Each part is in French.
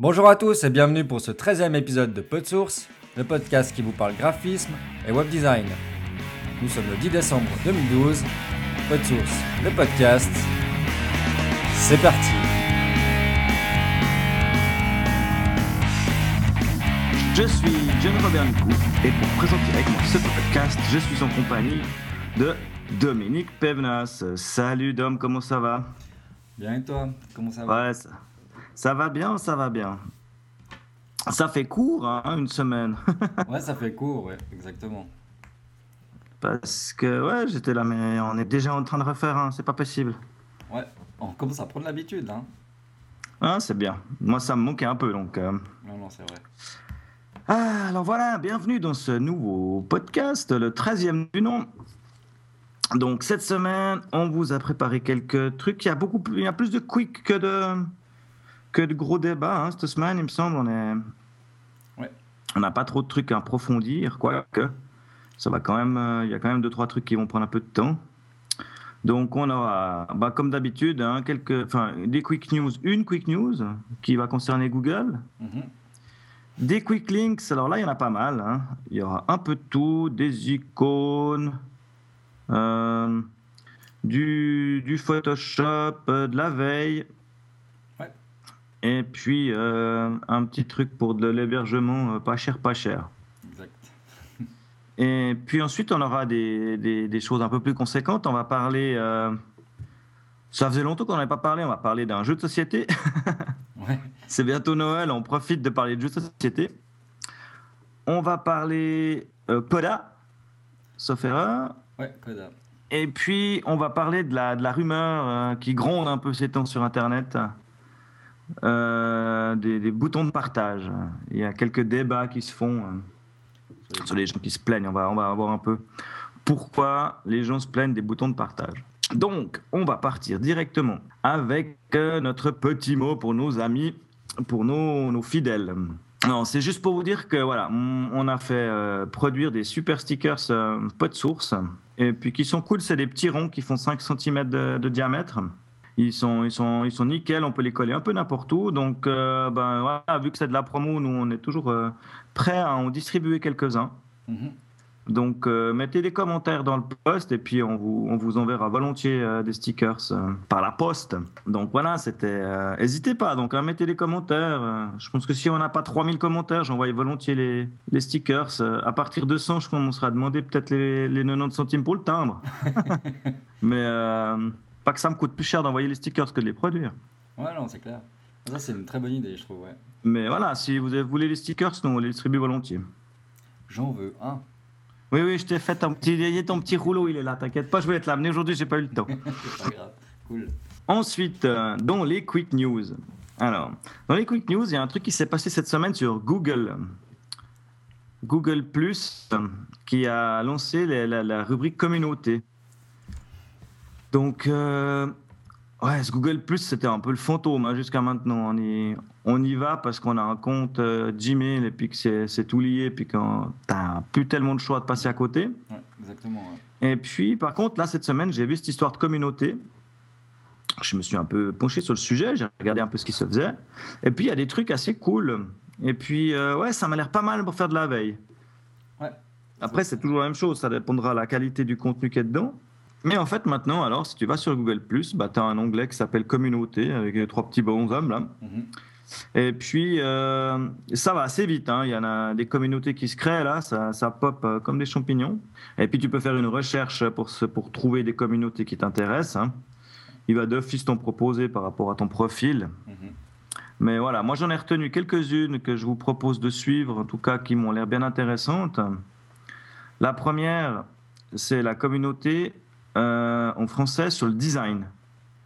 Bonjour à tous et bienvenue pour ce 13e épisode de PodSource, le podcast qui vous parle graphisme et web design. Nous sommes le 10 décembre 2012. PodSource, le podcast. C'est parti Je suis John Robert Nicou et pour présenter avec moi ce podcast, je suis en compagnie de Dominique Pevenas. Salut Dom, comment ça va? Bien et toi? Comment ça va? Ouais, ça, ça va bien, ça va bien. Ça fait court, hein, une semaine. Ouais, ça fait court, ouais, exactement. Parce que, ouais, j'étais là, mais on est déjà en train de refaire, hein, c'est pas possible. Ouais, on commence à prendre l'habitude, hein Ah, c'est bien. Moi, ça me manquait un peu, donc. euh, Non, non, c'est vrai. Ah, alors voilà, bienvenue dans ce nouveau podcast, le 13e du nom. Donc cette semaine, on vous a préparé quelques trucs. Il y a beaucoup plus, il y a plus de quick que de que de gros débats hein, cette semaine, il me semble. On est, Ouais. on n'a pas trop de trucs à approfondir, quoique ça va quand même. euh, il y a quand même deux trois trucs qui vont prendre un peu de temps. Donc on aura, bah, comme d'habitude, hein, quelques, enfin des quick news, une quick news qui va concerner Google. Mhm. Des quick links, alors là, il y en a pas mal. hein. Il y aura un peu de tout, des icônes, euh, du, du Photoshop, euh, de la veille. Et puis, euh, un petit truc pour de l'hébergement euh, pas cher, pas cher. Exact. Et puis ensuite, on aura des, des- des choses un peu plus conséquentes. On va parler... euh, ça faisait longtemps qu'on n'avait pas parlé. On va parler d'un jeu de société. Ouais. C'est bientôt Noël, on profite de parler de jeux de société. On va parler Coda, sauf erreur. Ouais, Coda. Et puis, on va parler de la, de la rumeur qui gronde un peu ces temps sur Internet, euh, des, boutons de partage. Il y a quelques débats qui se font euh, sur les gens qui se plaignent. On va, on va voir un peu pourquoi les gens se plaignent des boutons de partage. Donc, on va partir directement avec euh, notre petit mot pour nos amis, pour nos, nos fidèles. Non, c'est juste pour vous dire que voilà, on a fait euh, produire des super stickers euh, pas de source et puis qui sont cool. C'est des petits ronds qui font 5 cm de diamètre. Ils sont, ils, sont, ils sont nickel, on peut les coller un peu n'importe où. Donc, euh, ben, voilà, vu que c'est de la promo, nous, on est toujours euh, prêts à en distribuer quelques-uns. Mhm. Donc, euh, mettez des commentaires dans le post et puis on vous, on vous enverra volontiers euh, des stickers euh, par la poste. Donc voilà, c'était. N'hésitez pas, donc hein, mettez des commentaires. je pense que si on n'a pas 3000 commentaires, j'envoie volontiers les, les stickers. À partir de 100, je commencerai à demander peut-être les, les 90 centimes pour le timbre. Mais pas que ça me coûte plus cher d'envoyer les stickers que de les produire. Ouais, non, c'est clair. Ça, c'est une très bonne idée, je trouve, ouais. Mais voilà, si vous voulez les stickers, nous on les distribue volontiers. J'en veux un. Oui, oui, je t'ai fait ton petit, ton petit rouleau, il est là, t'inquiète pas, je vais te l'amener aujourd'hui, j'ai pas eu le temps. c'est pas grave. Cool. Ensuite, euh, dans les quick news. Alors, dans les quick news, il y a un truc qui s'est passé cette semaine sur Google. Google Plus, euh, qui a lancé la, la- la rubrique communauté. Donc, euh, ouais, ce Google Plus, c'était un peu le fantôme hein, jusqu'à maintenant. On y, on y va parce qu'on a un compte euh, Gmail et puis que c'est c'est tout lié, puis qu'on t'as plus tellement de choix de passer à côté. Ouais, exactement, ouais. Et puis, par contre, là, cette semaine, j'ai vu cette histoire de communauté. Je me suis un peu penché sur le sujet, j'ai regardé un peu ce qui se faisait. Et puis, il y a des trucs assez cool. Et puis, euh, ouais, ça m'a l'air pas mal pour faire de la veille. Ouais. Après, c'est toujours la même chose, ça dépendra de la qualité du contenu qui est dedans. Mais en fait, maintenant, alors, si tu vas sur Google, bah, tu as un onglet qui s'appelle Communauté, avec les trois petits bonshommes là. Mhm. Et puis, euh, ça va assez vite. hein. Il y en a des communautés qui se créent là, ça, ça pop euh, comme des champignons. Et puis, tu peux faire une recherche pour, se- pour trouver des communautés qui t'intéressent. hein. Il va d'office t'en proposer par rapport à ton profil. Mhm. Mais voilà, moi j'en ai retenu quelques-unes que je vous propose de suivre, en tout cas qui m'ont l'air bien intéressantes. La première, c'est la communauté euh, en français sur le design.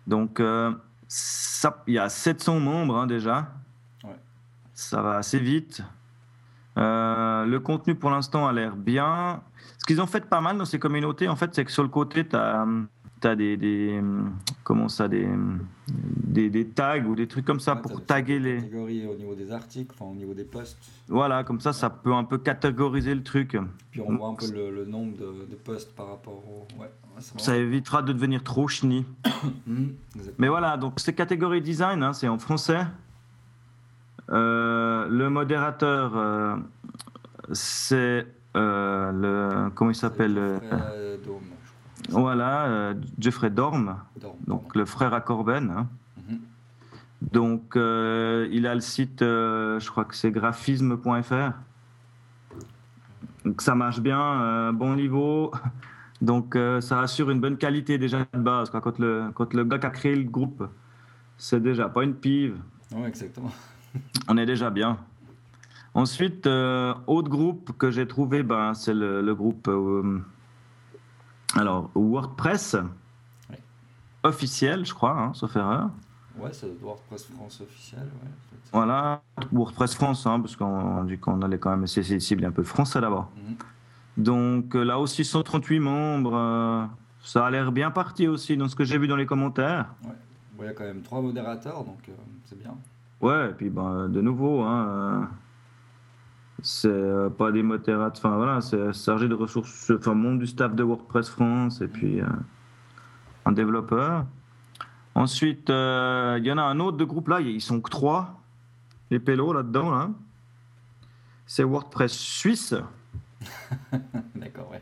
Donc, euh, ça- il y a 700 membres hein, déjà. Ouais. Ça va assez vite. Euh, le contenu pour l'instant a l'air bien. Ce qu'ils ont fait pas mal dans ces communautés, en fait, c'est que sur le côté, tu as, des, des, comment ça, des, des, des tags ou des trucs comme ça Ouais, pour taguer les. catégories au niveau des articles, enfin au niveau des posts. Voilà, comme ça, ça peut un peu catégoriser le truc. Puis on voit un peu le, le nombre de, de posts par rapport au. Ouais, Ça évitera de devenir trop chenille. Exactement. Mais voilà, donc ces catégories design, hein, c'est en français. Euh, le modérateur, euh, c'est euh, le. Comment il s'appelle Voilà, euh, Jeffrey Dorm, Dorme, donc le frère à Corben. hein. Mhm. Donc, euh, il a le site, euh, je crois que c'est graphisme.fr. Donc, ça marche bien, bon niveau. Donc, ça assure une bonne qualité déjà de base. quoi. Quand, le, quand le gars qui a créé le groupe, c'est déjà pas une pive, Ouais, exactement. on est déjà bien. Ensuite, autre groupe que j'ai trouvé, ben, c'est le, le groupe alors, WordPress officiel, je crois, hein, sauf erreur. Ouais, c'est WordPress France officiel. Ouais. Voilà, WordPress France, hein, parce qu'on dit qu'on allait quand même essayer de cibler un peu français d'abord. Mhm. Donc euh, là aussi 138 membres, euh, ça a l'air bien parti aussi dans ce que j'ai vu dans les commentaires. Ouais. Bon, il y a quand même trois modérateurs, donc euh, c'est bien. Ouais, et puis ben, de nouveau, hein, euh, c'est euh, pas des modérateurs, enfin voilà, c'est chargé de ressources, enfin membre du staff de WordPress France et puis euh, un développeur. Ensuite, euh, il y en a un autre de groupe là, ils sont que trois, les pélos là-dedans là. C'est WordPress Suisse. D'accord, ouais.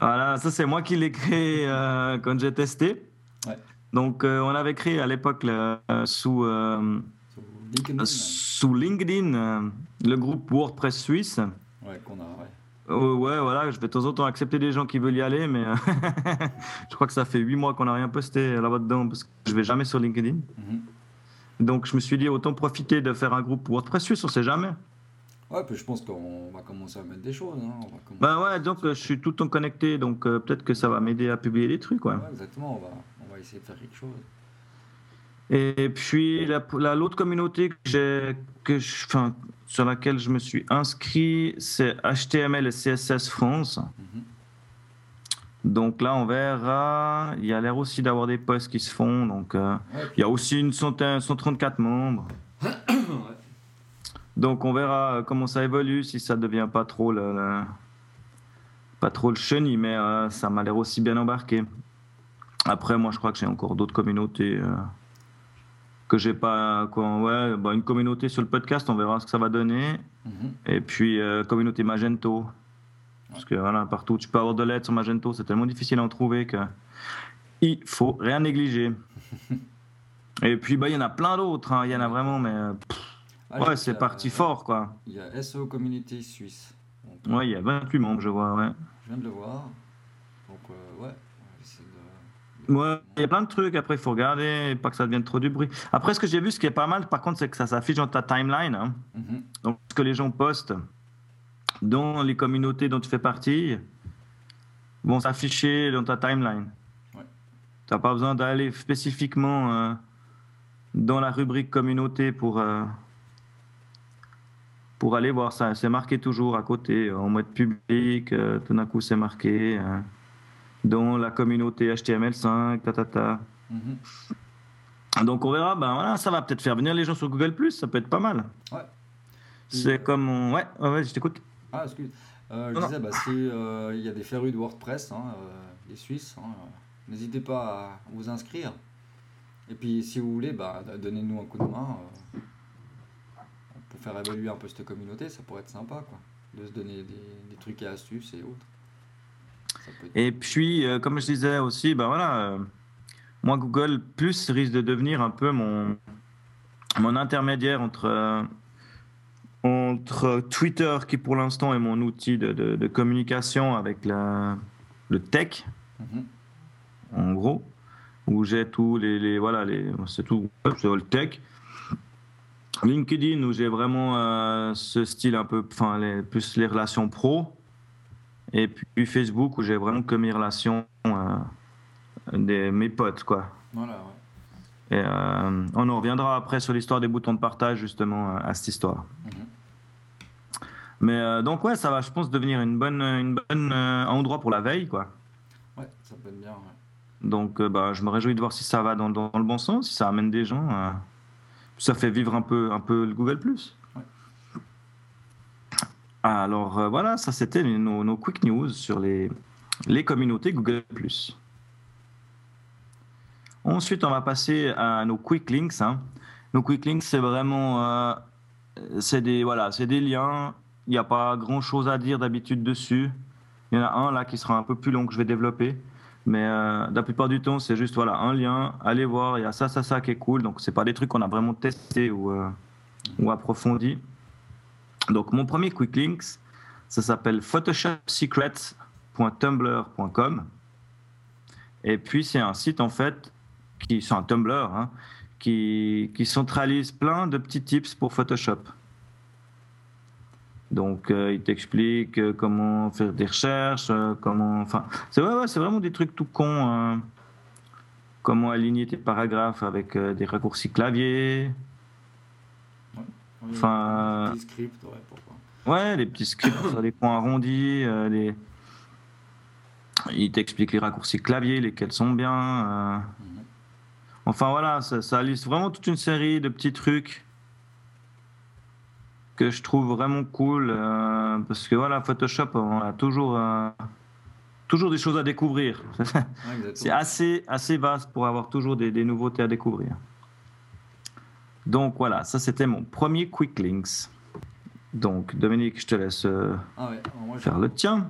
Voilà, ça c'est moi qui l'ai créé euh, quand j'ai testé. Ouais. Donc on avait créé à l'époque sous, LinkedIn, sous LinkedIn euh, le groupe WordPress Suisse. ouais, qu'on a, ouais. Euh, ouais, voilà, je vais de temps en temps accepter des gens qui veulent y aller, mais euh, je crois que ça fait huit mois qu'on n'a rien posté là-bas dedans parce que je vais jamais sur LinkedIn. Mhm. Donc je me suis dit autant profiter de faire un groupe WordPress Suisse, on sait jamais. Ouais, puis je pense qu'on va commencer à mettre des choses. Hein. On va commencer- Ben ouais, donc euh, je suis tout le temps connecté, donc euh, peut-être que ça va m'aider à publier des trucs, ouais. Ouais, exactement, on va, on va essayer de faire quelque chose. Et puis la- la- l'autre communauté que que je, enfin, sur laquelle je me suis inscrit, c'est HTML et CSS France. Mhm. Donc là, on verra. Il y a l'air aussi d'avoir des posts qui se font. Donc euh, Ouais, il y a aussi une centaine, 134 membres. ouais. Donc on verra comment ça évolue, si ça devient pas trop le, le- pas trop le chenille, mais euh, ça m'a l'air aussi bien embarqué. Après, moi, je crois que j'ai encore d'autres communautés euh, que j'ai pas. Quoi, ouais, bah, une communauté sur le podcast, on verra ce que ça va donner. Mhm. Et puis euh, communauté Magento, parce que voilà, partout tu peux avoir de l'aide sur Magento, c'est tellement difficile à en trouver que il faut rien négliger. Et puis bah il y en a plein d'autres, hein, il y en a vraiment, mais euh, pff, Ah, ouais, c'est parti fort quoi. Il y a SEO Community Suisse. Donc, Ouais, il y a 28 membres, je vois, ouais. Je viens de le voir. Donc, euh, ouais, Ouais, il y a plein de trucs, après il faut regarder, pas que ça devienne trop du bruit. Après, ce que j'ai vu, ce qui est pas mal, par contre, c'est que ça s'affiche dans ta timeline. hein. Mhm. Donc, ce que les gens postent dans les communautés dont tu fais partie vont s'afficher dans ta timeline. Ouais. Tu n'as pas besoin d'aller spécifiquement euh, dans la rubrique communauté pour, euh, pour aller voir ça. C'est marqué toujours à côté, en mode public, euh, tout d'un coup c'est marqué euh, dans la communauté HTML5, ta, ta, ta. Mhm. Donc on verra, ben voilà, ça va peut-être faire venir les gens sur Google ⁇ ça peut être pas mal. Ouais. C'est comme... on- Ouais, ouais, ouais, je t'écoute. Ah, excuse. Euh, je Non, disais, bah, si euh, il y a des férus de WordPress, hein, euh, les Suisses, hein, n'hésitez pas à vous inscrire. Et puis, si vous voulez, bah, donnez-nous un coup de main pour faire évoluer un peu cette communauté. Ça pourrait être sympa, quoi, de se donner des, des trucs et astuces et autres. Et puis, euh, comme je disais aussi, ben voilà, euh, moi, Google Plus risque de devenir un peu mon, mon intermédiaire entre, euh, entre Twitter, qui pour l'instant est mon outil de, de- de communication avec la, le tech, Mhm. en gros, où j'ai tous les, les- voilà, les, c'est tout, c'est le tech. LinkedIn, où j'ai vraiment ce style un peu, enfin, plus les relations pro. Et puis Facebook, où j'ai vraiment que mes relations, euh, des, mes potes, quoi. Voilà, ouais. Et euh, on en reviendra après sur l'histoire des boutons de partage, justement, à cette histoire. Mhm. Mais euh, donc, ouais, ça va, je pense, devenir une bonne, une bonne euh, endroit pour la veille, quoi. Ouais, ça peut être bien. ouais. Donc, euh, bah, je me réjouis de voir si ça va dans, dans le bon sens, si ça amène des gens. euh, ça fait vivre un peu, un peu le Google+. Alors, euh, voilà, ça c'était nos, quick news sur les, les communautés Google+. Ensuite, on va passer à nos quick links. hein. Nos quick links, c'est vraiment euh, c'est des, voilà, des liens. Il n'y a pas grand chose à dire d'habitude dessus. Il y en a un là qui sera un peu plus long que je vais développer. Mais euh, la plupart du temps, c'est juste voilà, un lien, allez voir, il y a ça, ça, ça qui est cool. Donc, ce pas des trucs qu'on a vraiment testé ou, euh, ou approfondi. Donc, mon premier quick links, ça s'appelle photoshopsecrets.tumblr.com. Et puis, c'est un site en fait, qui, c'est un Tumblr, hein, qui, centralise plein de petits tips pour Photoshop. Donc, euh, il t'explique euh, comment faire des recherches, euh, comment. Enfin, c'est vraiment des trucs tout cons. Hein. comment aligner tes paragraphes avec des raccourcis clavier. Enfin. Des petits scripts, ouais, pourquoi Ouais, des petits scripts sur des points arrondis. les... Il t'explique les raccourcis clavier, lesquels sont bien. Mhm. Enfin, voilà, ça, ça liste vraiment toute une série de petits trucs que je trouve vraiment cool euh, parce que voilà Photoshop on a toujours euh, toujours des choses à découvrir c'est assez assez vaste pour avoir toujours des, des, nouveautés à découvrir donc voilà ça c'était mon premier quick links donc Dominique je te laisse euh, ah faire le tien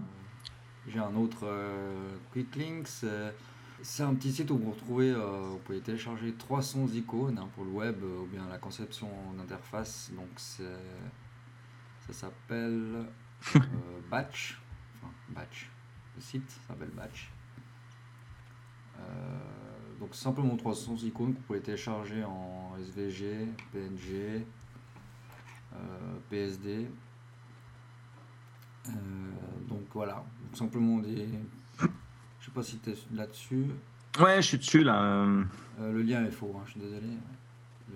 j'ai un autre quick links c'est un petit site où vous retrouvez, vous pouvez télécharger 300 icônes hein, pour le web ou bien la conception d'interface. Donc ça s'appelle Batch. Enfin, Batch. Le site s'appelle Batch. Donc simplement 300 icônes que vous pouvez télécharger en SVG, PNG, PSD. donc voilà, simplement des je sais pas si tu es là-dessus. Ouais, je suis dessus là. Euh, le lien est faux, hein, je suis désolé.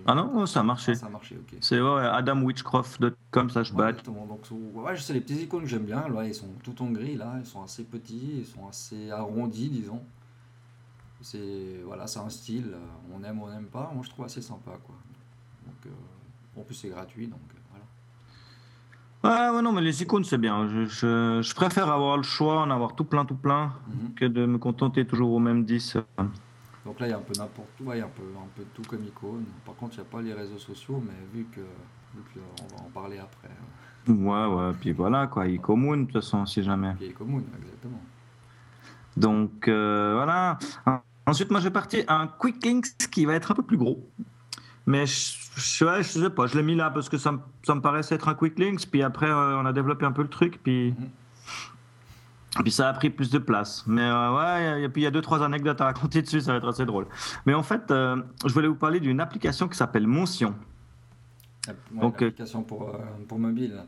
Ah non, ça a marché. ça a marché, ok. C'est ouais, adamwitchcroft.com slash bat. Donc, ouais, je sais, les petits icônes que j'aime bien, là, ils sont tout en gris, là, ils sont assez petits, ils sont assez arrondis, disons. C'est voilà, c'est un style, on aime ou on n'aime pas, moi je trouve assez sympa, quoi. Donc, euh, en plus, c'est gratuit, donc. Ouais, ouais, non, mais les icônes, c'est bien. Je, je, je, préfère avoir le choix, en avoir tout plein, tout plein, mhm. que de me contenter toujours au même 10. Donc là, il y a un peu n'importe quoi, il y a un peu, un peu tout comme icône. Par contre, il n'y a pas les réseaux sociaux, mais vu que, vu que on va en parler après. Hein. Ouais, ouais, puis voilà, quoi, Icomoon, de toute façon, si jamais. Icomoon, exactement. Donc, euh, voilà. Ensuite, moi, je vais partir un Quick Links qui va être un peu plus gros. Mais je, je, je sais pas, je l'ai mis là parce que ça, ça, me paraissait être un quick links. Puis après, euh, on a développé un peu le truc. Puis, mhm. puis ça a pris plus de place. Mais euh, ouais, et puis il y a deux, trois anecdotes à raconter dessus, ça va être assez drôle. Mais en fait, euh, je voulais vous parler d'une application qui s'appelle Motion. Ouais, Donc, application pour, pour mobile.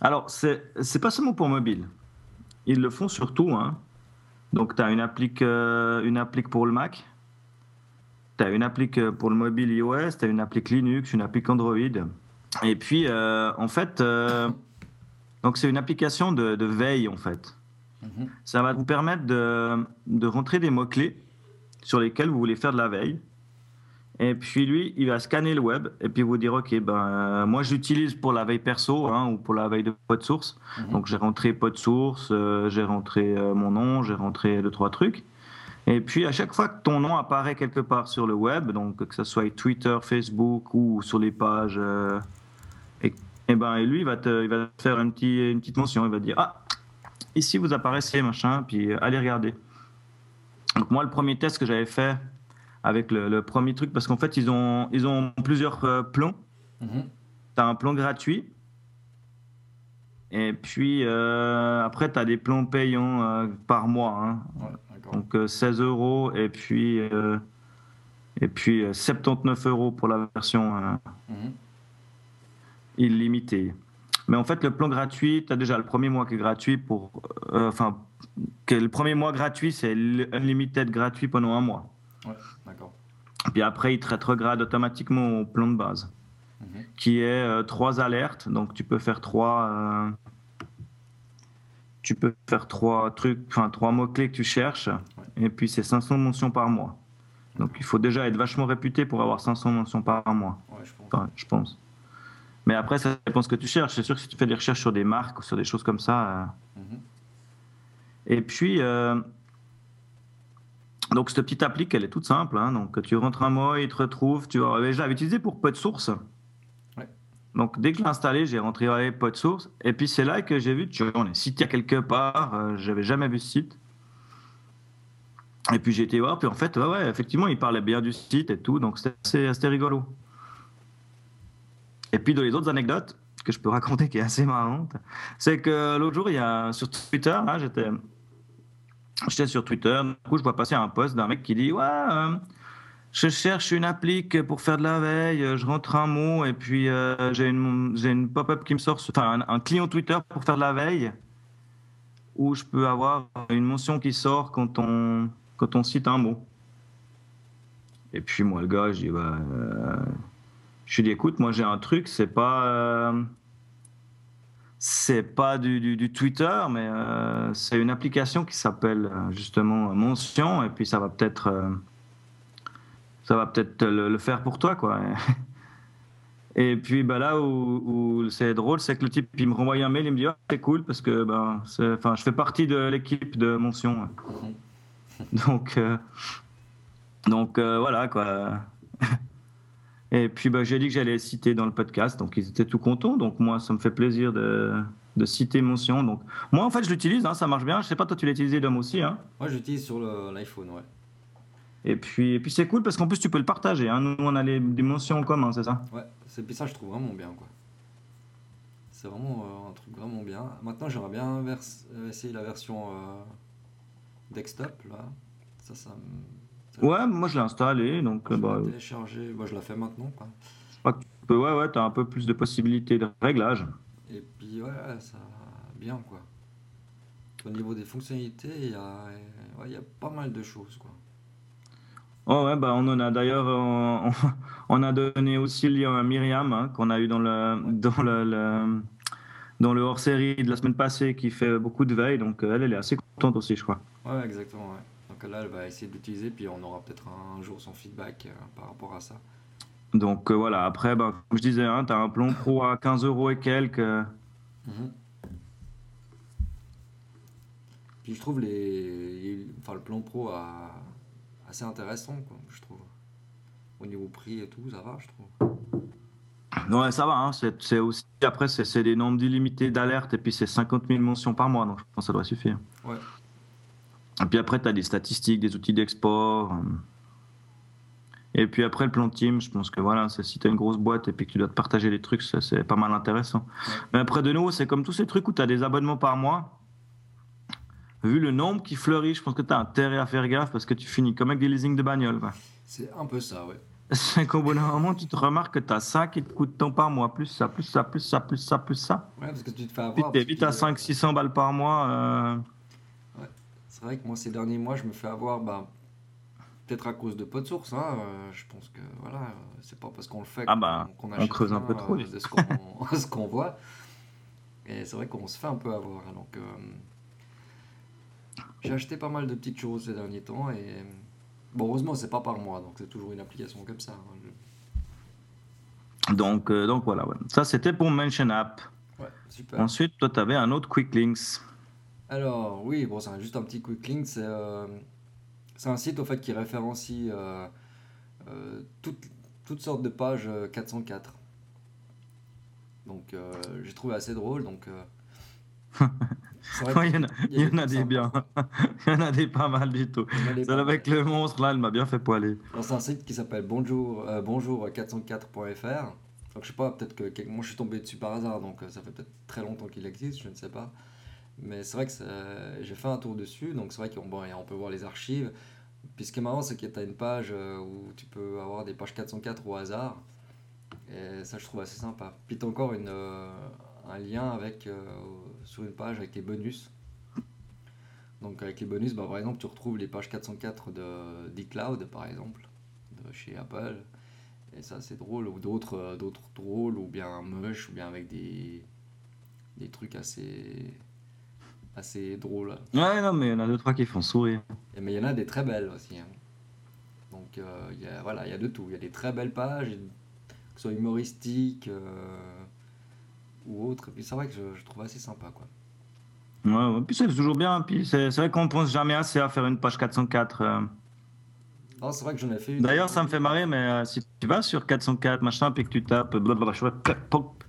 Alors, c'est pas seulement pour mobile. Ils le font surtout. Hein. Donc, tu as une applique, une applique pour le Mac tu as une applique euh, pour le mobile iOS, tu as une applique Linux, une applique Android. Et puis, euh, en fait, euh, donc c'est une application de, veille, en fait. Mhm. Ça va vous permettre de, de rentrer des mots-clés sur lesquels vous voulez faire de la veille. Et puis lui, il va scanner le web et puis vous dire, OK, ben, moi j'utilise pour la veille perso hein, ou pour la veille de pod source. Mhm. Donc j'ai rentré pod source, j'ai rentré mon nom, j'ai rentré deux, trois trucs. Et puis à chaque fois que ton nom apparaît quelque part sur le web, donc que ce soit Twitter, Facebook ou sur les pages, euh, et, ben et lui il va te, il va faire une, petit, une petite mention, il va dire ah ici vous apparaissez machin, puis euh, allez regarder. Donc moi le premier test que j'avais fait avec le, premier truc, parce qu'en fait ils ont ils ont plusieurs euh, plans. Mm-hmm. Tu as un plan gratuit. Et puis après, tu as des plans payants par mois. Hein. Donc 16 euh, euros et puis, euh, et puis 79 euh, euros pour la version mhm. illimitée. Mais en fait, le plan gratuit, tu as déjà le premier mois qui est gratuit pour. enfin, le premier mois gratuit, c'est unlimited gratuit pendant un mois. Ouais, d'accord. Puis après, il te rétrograde automatiquement au plan de base, mhm. qui est trois alertes. Donc, tu peux faire trois, tu peux faire trois trucs, enfin trois mots-clés que tu cherches, et puis c'est 500 mentions par mois. Donc il faut déjà être vachement réputé pour avoir 500 mentions par mois. Ouais, je, pense. je pense. Mais après, ça dépend ce que tu cherches. C'est sûr que si tu fais des recherches sur des marques ou sur des choses comme ça. Euh. Mhm. Et puis, euh, donc cette petite appli, elle est toute simple. Hein. Donc tu rentres un mot, il te retrouve. Tu vas, j'avais utilisé pour peu de sources. Donc dès que je l'ai installé, j'ai rentré à PodSource. Et puis c'est là que j'ai vu, tu vois, on est cité quelque part, euh, j'avais jamais vu ce site. Et puis j'ai été voir, puis en fait, ouais, ouais, effectivement, il parlait bien du site et tout, donc c'était assez, rigolo. Et puis dans les autres anecdotes que je peux raconter qui est assez marrante, c'est que l'autre jour, il y a sur Twitter, là, j'étais, j'étais sur Twitter, du coup, je vois passer un post d'un mec qui dit, ouais. Euh, je cherche une applique pour faire de la veille, je rentre un mot et puis euh, j'ai une, pop-up qui me sort, enfin un, client Twitter pour faire de la veille, où je peux avoir une mention qui sort quand on, cite un mot. Et puis moi, le gars, je dis, bah, euh, je lui dis, écoute, moi j'ai un truc, c'est pas, c'est pas du, du, Twitter, mais c'est une application qui s'appelle justement Mention, et puis ça va peut-être ça va peut-être le, faire pour toi, quoi. Et puis bah, là où, c'est drôle, c'est que le type il me renvoie un mail, il me dit ah, c'est cool parce que ben, enfin, je fais partie de l'équipe de Mention. Donc, euh, donc euh, voilà quoi. Et puis bah, j'ai dit que j'allais citer dans le podcast, donc ils étaient tout contents. Donc moi, ça me fait plaisir de, de citer Mention. Donc moi en fait je l'utilise, hein, ça marche bien. Je sais pas toi tu l'as utilisé Dom aussi. Hein moi j'utilise sur l'iPhone, ouais. Et puis, et puis c'est cool parce qu'en plus tu peux le partager. Hein. Nous, on a les dimensions en commun, c'est ça? Ouais, c'est ça, je trouve vraiment bien. quoi. C'est vraiment euh, un truc vraiment bien. Maintenant, j'aimerais bien euh, essayer la version euh, desktop. Là. Ça, ça, Ouais, moi je l'ai installé. Donc, je bah, télécharger. Bah, je la fais maintenant. Quoi. ouais, ouais, tu as un peu plus de possibilités de réglage. Et puis, ouais, ça bien. quoi. Au niveau des fonctionnalités, il y a, ouais, y a pas mal de choses. quoi. Oh ouais, bah on en a d'ailleurs, on, on, a donné aussi le lien à Myriam hein, qu'on a eu dans le dans le, dans le hors série de la semaine passée qui fait beaucoup de veille, donc elle elle est assez contente aussi, je crois. Ouais, exactement. Ouais. Là, elle va essayer d'utiliser, puis on aura peut-être un, jour son feedback euh, par rapport à ça. Donc euh, voilà, après, bah, comme je disais, hein, tu as un plomb pro à 15 euros et quelques. Mhm. Puis je trouve les, enfin, le plan pro à assez intéressant, quoi, je trouve. Au niveau prix et tout, ça va, je trouve. Ouais, ça va. Hein. C'est aussi après, c'est des nombres illimités d'alertes et puis c'est 50 000 mentions par mois, donc je pense que ça doit suffire. Ouais. Et puis après, tu as des statistiques, des outils d'export. Euh. Et puis après, le plan team, je pense que voilà, si tu as une grosse boîte et puis que tu dois te partager des trucs, c'est pas mal intéressant. Mais après, de nouveau, c'est comme tous ces trucs où tu as des abonnements par mois vu le nombre qui fleurit, je pense que tu as intérêt à faire gaffe parce que tu finis comme avec des leasing de bagnole. C'est un peu ça, ouais. C'est qu'au bout d'un moment, tu te remarques que tu as ça qui te coûte tant par mois, plus ça, plus ça, plus ça, plus ça, plus ça. Ouais, parce que tu te fais avoir. Tu vite à 500-600 balles par mois. Euh. C'est vrai que moi, ces derniers mois, je me fais avoir, bah, peut-être à cause de pas de source. Hein, euh, je pense que voilà, c'est pas parce qu'on le fait ah bah, qu'on on creuse un peu trop. Euh, de ce qu'on voit. Et c'est vrai qu'on se fait un peu avoir. Hein, donc. J'ai acheté pas mal de petites choses ces derniers temps et bon, heureusement, c'est pas par mois, donc c'est toujours une application comme ça. Hein, donc, euh, donc voilà, ça c'était pour Mention App. Ouais, super. Ensuite, toi, tu avais un autre Quick Links. Alors, oui, bon, c'est juste un petit Quick. C'est euh, un site au fait qui référencie euh, toutes, toutes sortes de pages 404. Donc, j'ai trouvé assez drôle. Donc, il y en a, il y en a des bien. il y en a des pas mal du tout. Celle avec le monstre, là, elle m'a bien fait poiler. C'est un site qui s'appelle bonjour, euh, bonjour404.fr. Donc, je sais pas, peut-être que, moi je suis tombé dessus par hasard, donc euh, ça fait peut-être très longtemps qu'il existe, je ne sais pas. Mais c'est vrai que j'ai fait un tour dessus, donc c'est vrai qu'on bon, on peut voir les archives. Puis ce qui est marrant, c'est que tu as une page euh, où tu peux avoir des pages 404 au hasard. Et ça, je trouve assez sympa. Puis tu as encore une, un lien avec, euh, sur une page avec les bonus. Donc avec les bonus, bah, par exemple, tu retrouves les pages 404 de d'eCloud, par exemple, de chez Apple. Et ça, c'est drôle. Ou d'autres, euh, d'autres drôles, ou bien moches, ou bien avec des, des trucs assez, assez drôles. Ouais, non, mais il y en a deux, trois qui font sourire. Et, mais il y en a des très belles aussi. Hein. Donc euh, y a, voilà, il y a de tout. Il y a des très belles pages, que ce soit humoristiques ou autre. Et puis c'est vrai que je, trouve assez sympa. Quoi. Ouais, puis c'est toujours bien. Puis c'est, vrai qu'on pense jamais assez à faire une page 404. Euh. c'est vrai que j'en ai fait D'ailleurs, ça me fait marrer, mais euh, si tu vas sur 404 machin, puis que tu tapes blablabla, pop,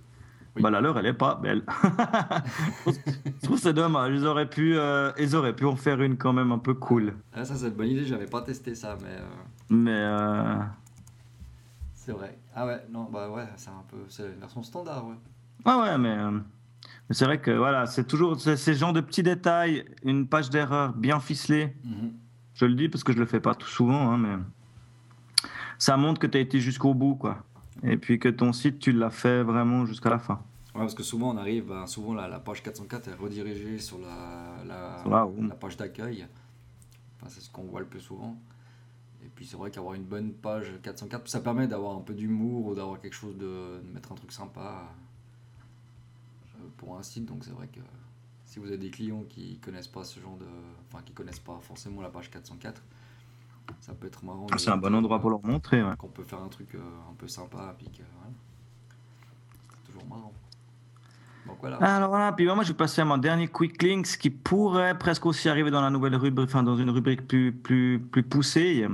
Oui. bah la leur elle est pas belle. Je trouve c'est dommage. Ils auraient pu, euh, ils auraient pu en faire une quand même un peu cool. Ah, ça, c'est une bonne idée, j'avais pas testé ça, mais euh, Mais euh, c'est vrai. Ah ouais, non, bah ouais, c'est un peu. C'est une version standard, ouais. ouais ouais, mais, euh, mais c'est vrai que voilà, c'est toujours c'est- ces genres de petits détails, une page d'erreur bien ficelée. Mhm. Je le dis parce que je le fais pas tout souvent, hein, mais ça montre que tu as été jusqu'au bout, quoi. Et puis que ton site, tu l'as fait vraiment jusqu'à la fin. Ouais, parce que souvent on arrive, ben, souvent la, la page 404 est redirigée sur la, la, Sur la home. la page d'accueil. Enfin, c'est ce qu'on voit le plus souvent. Et puis c'est vrai qu'avoir une bonne page 404, ça permet d'avoir un peu d'humour ou d'avoir quelque chose de, de mettre un truc sympa euh, pour un site. Donc c'est vrai que si vous avez des clients qui connaissent pas ce genre de, enfin qui connaissent pas forcément la page 404, ça peut être marrant. Ah, C'est un bon endroit pour leur montrer. ouais. qu'on peut faire un truc euh, un peu sympa, puis que c'est toujours marrant. Donc voilà. Alors voilà, puis moi je vais passer à mon dernier quick links qui pourrait presque aussi arriver dans la nouvelle rubrique, enfin dans une rubrique plus, plus, plus poussée.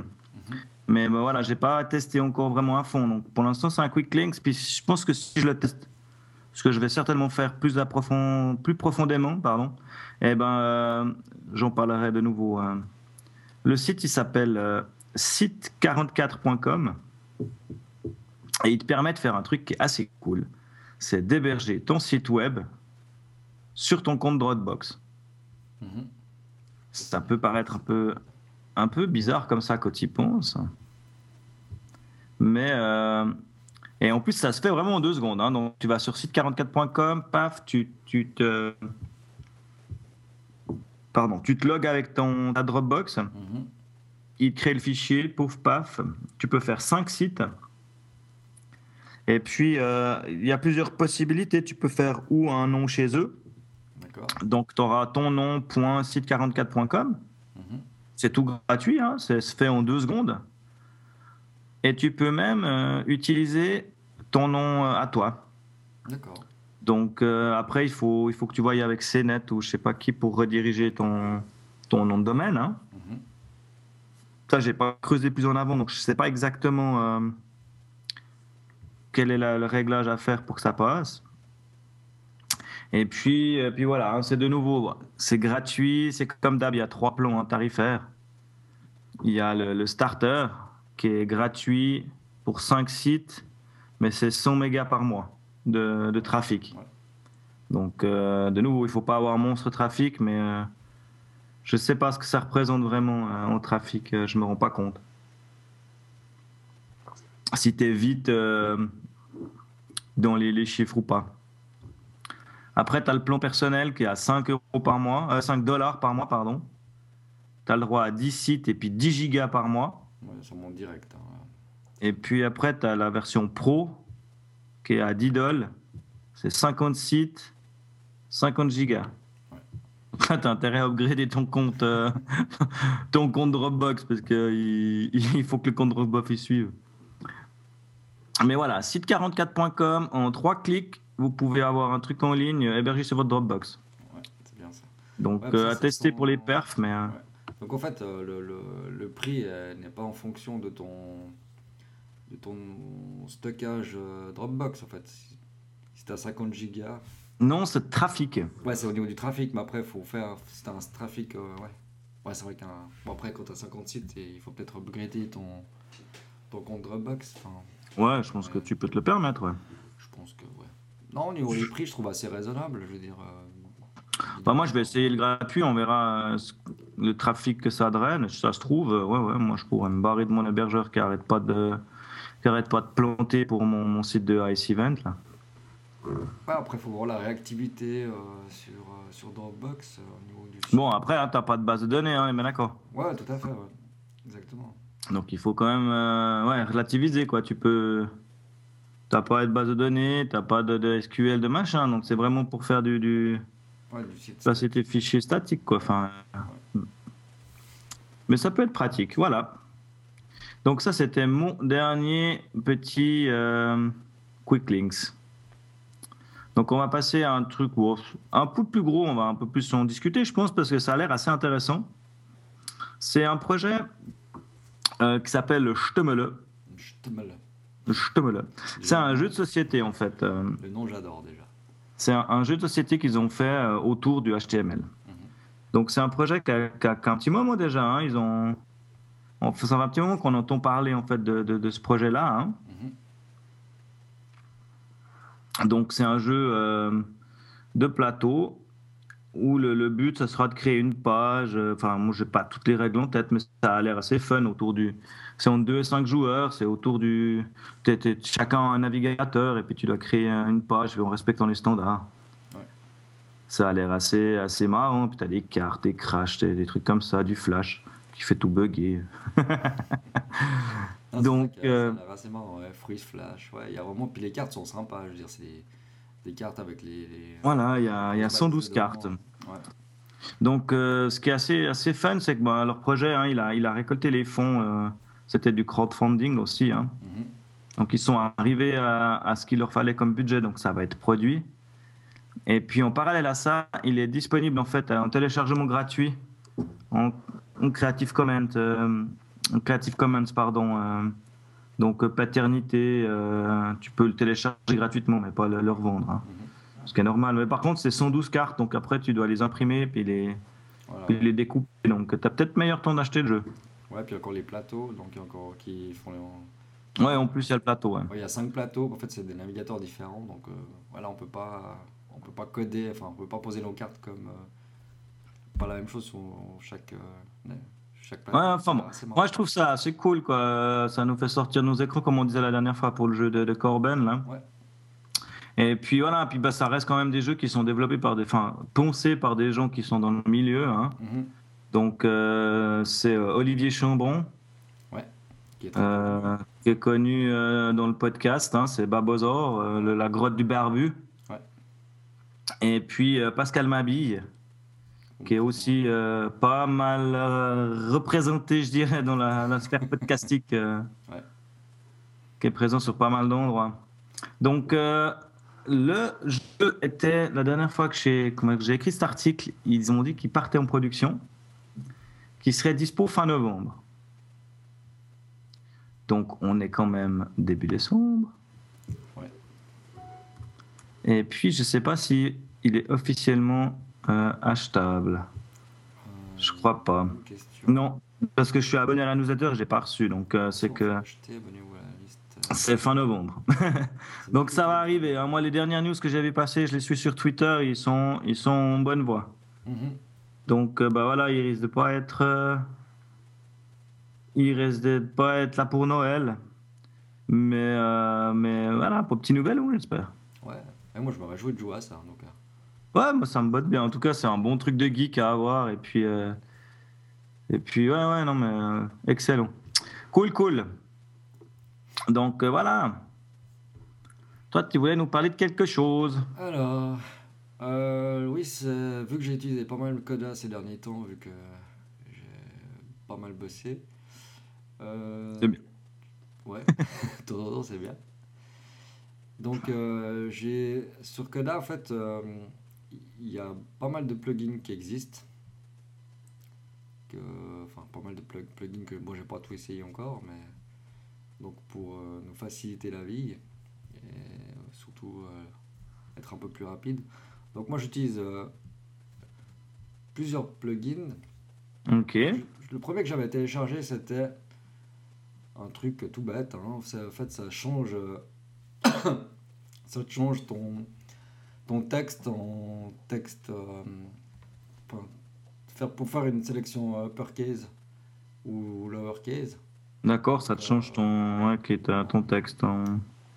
Mais ben voilà, j'ai pas testé encore vraiment à fond. Donc pour l'instant c'est un quick links, puis je pense que si je le teste, ce que je vais certainement faire plus, approfond, plus profondément, pardon, eh ben euh, j'en parlerai de nouveau. hein. Le site il s'appelle euh, site44.com et il te permet de faire un truc qui est assez cool c'est d'héberger ton site web sur ton compte Dropbox. Mhm. Ça peut paraître un peu, un peu bizarre comme ça quand tu y penses. Mais. euh, et en plus, ça se fait vraiment en deux secondes. hein. Donc, tu vas sur site44.com, paf, tu, tu te. Pardon, tu te logs avec ton, ta Dropbox, Mhm. il crée le fichier, pouf, paf. Tu peux faire cinq sites. Et puis, euh, il y a plusieurs possibilités. Tu peux faire ou un nom chez eux. Donc, tu auras ton nom, point, site44.com. Mhm. C'est tout gratuit, hein, c'est se fait en deux secondes. Et tu peux même euh, utiliser ton nom euh, à toi. D'accord. Donc, euh, après, il faut, il faut que tu voyes avec CNET ou je sais pas qui pour rediriger ton, ton nom de domaine. Hein. Mhm. Ça, j'ai pas creusé plus en avant, donc je sais pas exactement euh, quel est la- le réglage à faire pour que ça passe. Et puis, euh, puis voilà, hein, c'est de nouveau, c'est gratuit, c'est comme d'hab, il y a trois plans hein, tarifaires. Il y a le, le starter qui est gratuit pour 5 sites, mais c'est 100 mégas par mois de, de trafic. Ouais. Donc, euh, de nouveau, il faut pas avoir monstre trafic, mais euh, je sais pas ce que ça représente vraiment euh, en trafic, euh, je me rends pas compte. Si tu es vite dans les, les chiffres ou pas. Après, tu as le plan personnel qui est à 5 euros par mois, euh, 5 dollars par mois, pardon. Tu as le droit à 10 sites et puis 10 gigas par mois. Ouais, sur mon direct. hein. Et puis après, tu as la version pro qui est à 10 dollars. C'est 50 sites, 50 gigas. Ouais. Donc là, tu as intérêt à upgrader ton compte, euh, ton compte Dropbox parce qu'il il faut que le compte Dropbox y suive. Mais voilà, site44.com, en trois clics, vous pouvez avoir un truc en ligne hébergé sur votre Dropbox. Ouais, c'est bien ça. Donc Ouais, euh, à tester pour les perfs, mais euh, Ouais. Donc en fait, le, le- le prix n'est pas en fonction de ton, de ton stockage euh, Dropbox en fait. Si, tu as 50 gigas, non, c'est trafic. ouais, c'est au niveau du trafic, mais après, il faut faire. Tu un trafic, euh, ouais. Ouais, c'est vrai qu'un. Bon, après, quand tu as 50 sites, il faut peut-être upgrader ton, ton compte Dropbox. Enfin, Ouais, je pense que tu peux te le permettre. Ouais. je pense que, ouais. Non, au niveau des prix, je trouve assez raisonnable, je veux dire. euh, Bah, moi, je vais essayer le gratuit, on verra ce- le trafic que ça draine. Si ça se trouve, ouais, ouais, moi, je pourrais me barrer de mon hébergeur qui arrête pas de, qui arrête pas de planter pour mon, mon site de Ice Event. Là. Ouais, après, il faut voir la réactivité euh, sur, euh, sur Dropbox euh, au niveau du. Bon, après, hein, t'as pas de base de données, hein, bien d'accord. Ouais, tout à fait, ouais. Exactement. Donc, il faut quand même ouais, relativiser, quoi. Tu peux. T'as pas de base de données, t'as pas de, de SQL, de machin. Donc, c'est vraiment pour faire du. du... Ouais, du site. passer tes fichiers statiques, quoi. Enfin, mais ça peut être pratique, voilà. Donc ça, c'était mon dernier petit euh, quick links. Donc on va passer à un truc un peu plus gros, on va un peu plus en discuter, je pense, parce que ça a l'air assez intéressant. C'est un projet euh, qui s'appelle le Stemele. Stemel. Shtomele. C'est un jeu de société en fait. euh, Le nom, j'adore déjà. C'est un, un jeu de société qu'ils ont fait euh, autour du HTML. Donc c'est un projet qui a, qui a- qui a un petit moment déjà. hein. Ils ont, on- ça fait un petit moment qu'on entend parler en fait de, de- de ce projet-là. hein. Mhm. Donc c'est un jeu euh, de plateau où le, le but ce sera de créer une page. euh, Enfin moi j'ai pas toutes les règles en tête, mais ça a l'air assez fun autour du. C'est entre 2 et 5 joueurs. C'est autour du. t'es- t'es- chacun a un navigateur et puis tu dois créer une page en respectant les standards. Ouais. Ça a l'air assez assez marrant. Puis t'as des cartes, des crashs, des, des trucs comme ça, du flash qui fait tout bugger. Non, c'est Donc, euh, marrant, ouais. Freeze Flash, ouais. Il y a vraiment. Puis les cartes sont sympas, je veux dire, c'est des, des cartes avec les. les- Voilà, il y a, y a les 112 dedans. cartes. Ouais. Donc, euh, ce qui est assez, assez fun, c'est que bah, leur projet, hein, il, a, il a récolté les fonds. euh, C'était du crowdfunding aussi. hein. Mhm. Donc, ils sont arrivés à, à ce qu'il leur fallait comme budget. Donc, ça va être produit. Et puis, en parallèle à ça, il est disponible en fait en téléchargement gratuit en Creative Commons. euh, en Creative Commons, pardon. euh, donc, euh, paternité, tu peux le télécharger gratuitement, mais pas le, le revendre. hein. Mhm. Ce qui est normal. Mais par contre, c'est 112 cartes, donc après, tu dois les imprimer puis les, Voilà. puis les découper. Donc, tu as peut-être meilleur temps d'acheter le jeu. Ouais, puis encore les plateaux, donc encore qui font les. Ouais, en plus, il y a le plateau. ouais. Ouais, il y a cinq plateaux, en fait c'est des navigateurs différents, donc euh, voilà, on peut pas, on peut pas coder, enfin on peut pas poser nos cartes comme euh, pas la même chose sur chaque, euh, chaque plateau. Ouais, enfin marrant. Moi, je trouve ça assez cool. Quoi. Ça nous fait sortir nos écrans, comme on disait la dernière fois pour le jeu de, de Corben. Là. Ouais. Et puis voilà, puis bah, ça reste quand même des jeux qui sont développés par des, enfin, poncés par des gens qui sont dans le milieu. hein. Mhm. Donc, euh, c'est euh, Olivier Chambron, Qui est très euh, qui est connu dans le podcast. hein, c'est Babozor, le- la grotte du barbu. Ouais. Et puis Pascal Mabille, qui est aussi euh, pas mal euh, représenté, je dirais, dans la, la sphère podcastique, euh, Ouais. qui est présent sur pas mal d'endroits. Donc, le jeu était, la dernière fois que j'ai écrit cet article, ils ont dit qu'il partait en production, qu'il serait dispo fin novembre. Donc, on est quand même début décembre. Ouais. Et puis, je sais pas si il est officiellement euh, achetable. Euh, Je crois pas. Non, parce que je suis abonné à la newsletter, j'ai pas reçu, donc euh, c'est que c'est fin novembre. Donc ça va arriver. hein. Moi, les dernières news que j'avais passées, je les suis sur Twitter, ils sont, ils sont en bonne voie. Mhm. Donc euh, bah voilà, il risque de pas être, euh, il risque de pas être là pour Noël, mais mais voilà, pour petite nouvelle, oui, j'espère. Ouais. Et moi je me réjouis de jouer à ça, donc. Ouais, moi ça me botte bien. En tout cas, c'est un bon truc de geek à avoir et puis euh, et puis ouais ouais non mais euh, excellent. Cool cool. Donc euh, voilà. Toi, tu voulais nous parler de quelque chose. Alors, euh, oui, vu que j'ai utilisé pas mal le Coda ces derniers temps, vu que j'ai pas mal bossé. euh, C'est bien. Ouais, de temps en temps, c'est bien. Donc, euh, j'ai sur Coda, en fait, euh, il y a pas mal de plugins qui existent. Que, enfin, pas mal de plug- plugins que bon, j'ai pas tout essayé encore, mais donc pour euh, nous faciliter la vie et surtout euh, être un peu plus rapide. Donc moi j'utilise euh, plusieurs plugins. Ok. Le premier que j'avais téléchargé c'était un truc tout bête. hein. En fait ça change, ça change ton, ton texte en texte euh, enfin, faire, pour faire une sélection uppercase ou lowercase. D'accord, ça te change ton ouais, qui est ton texte en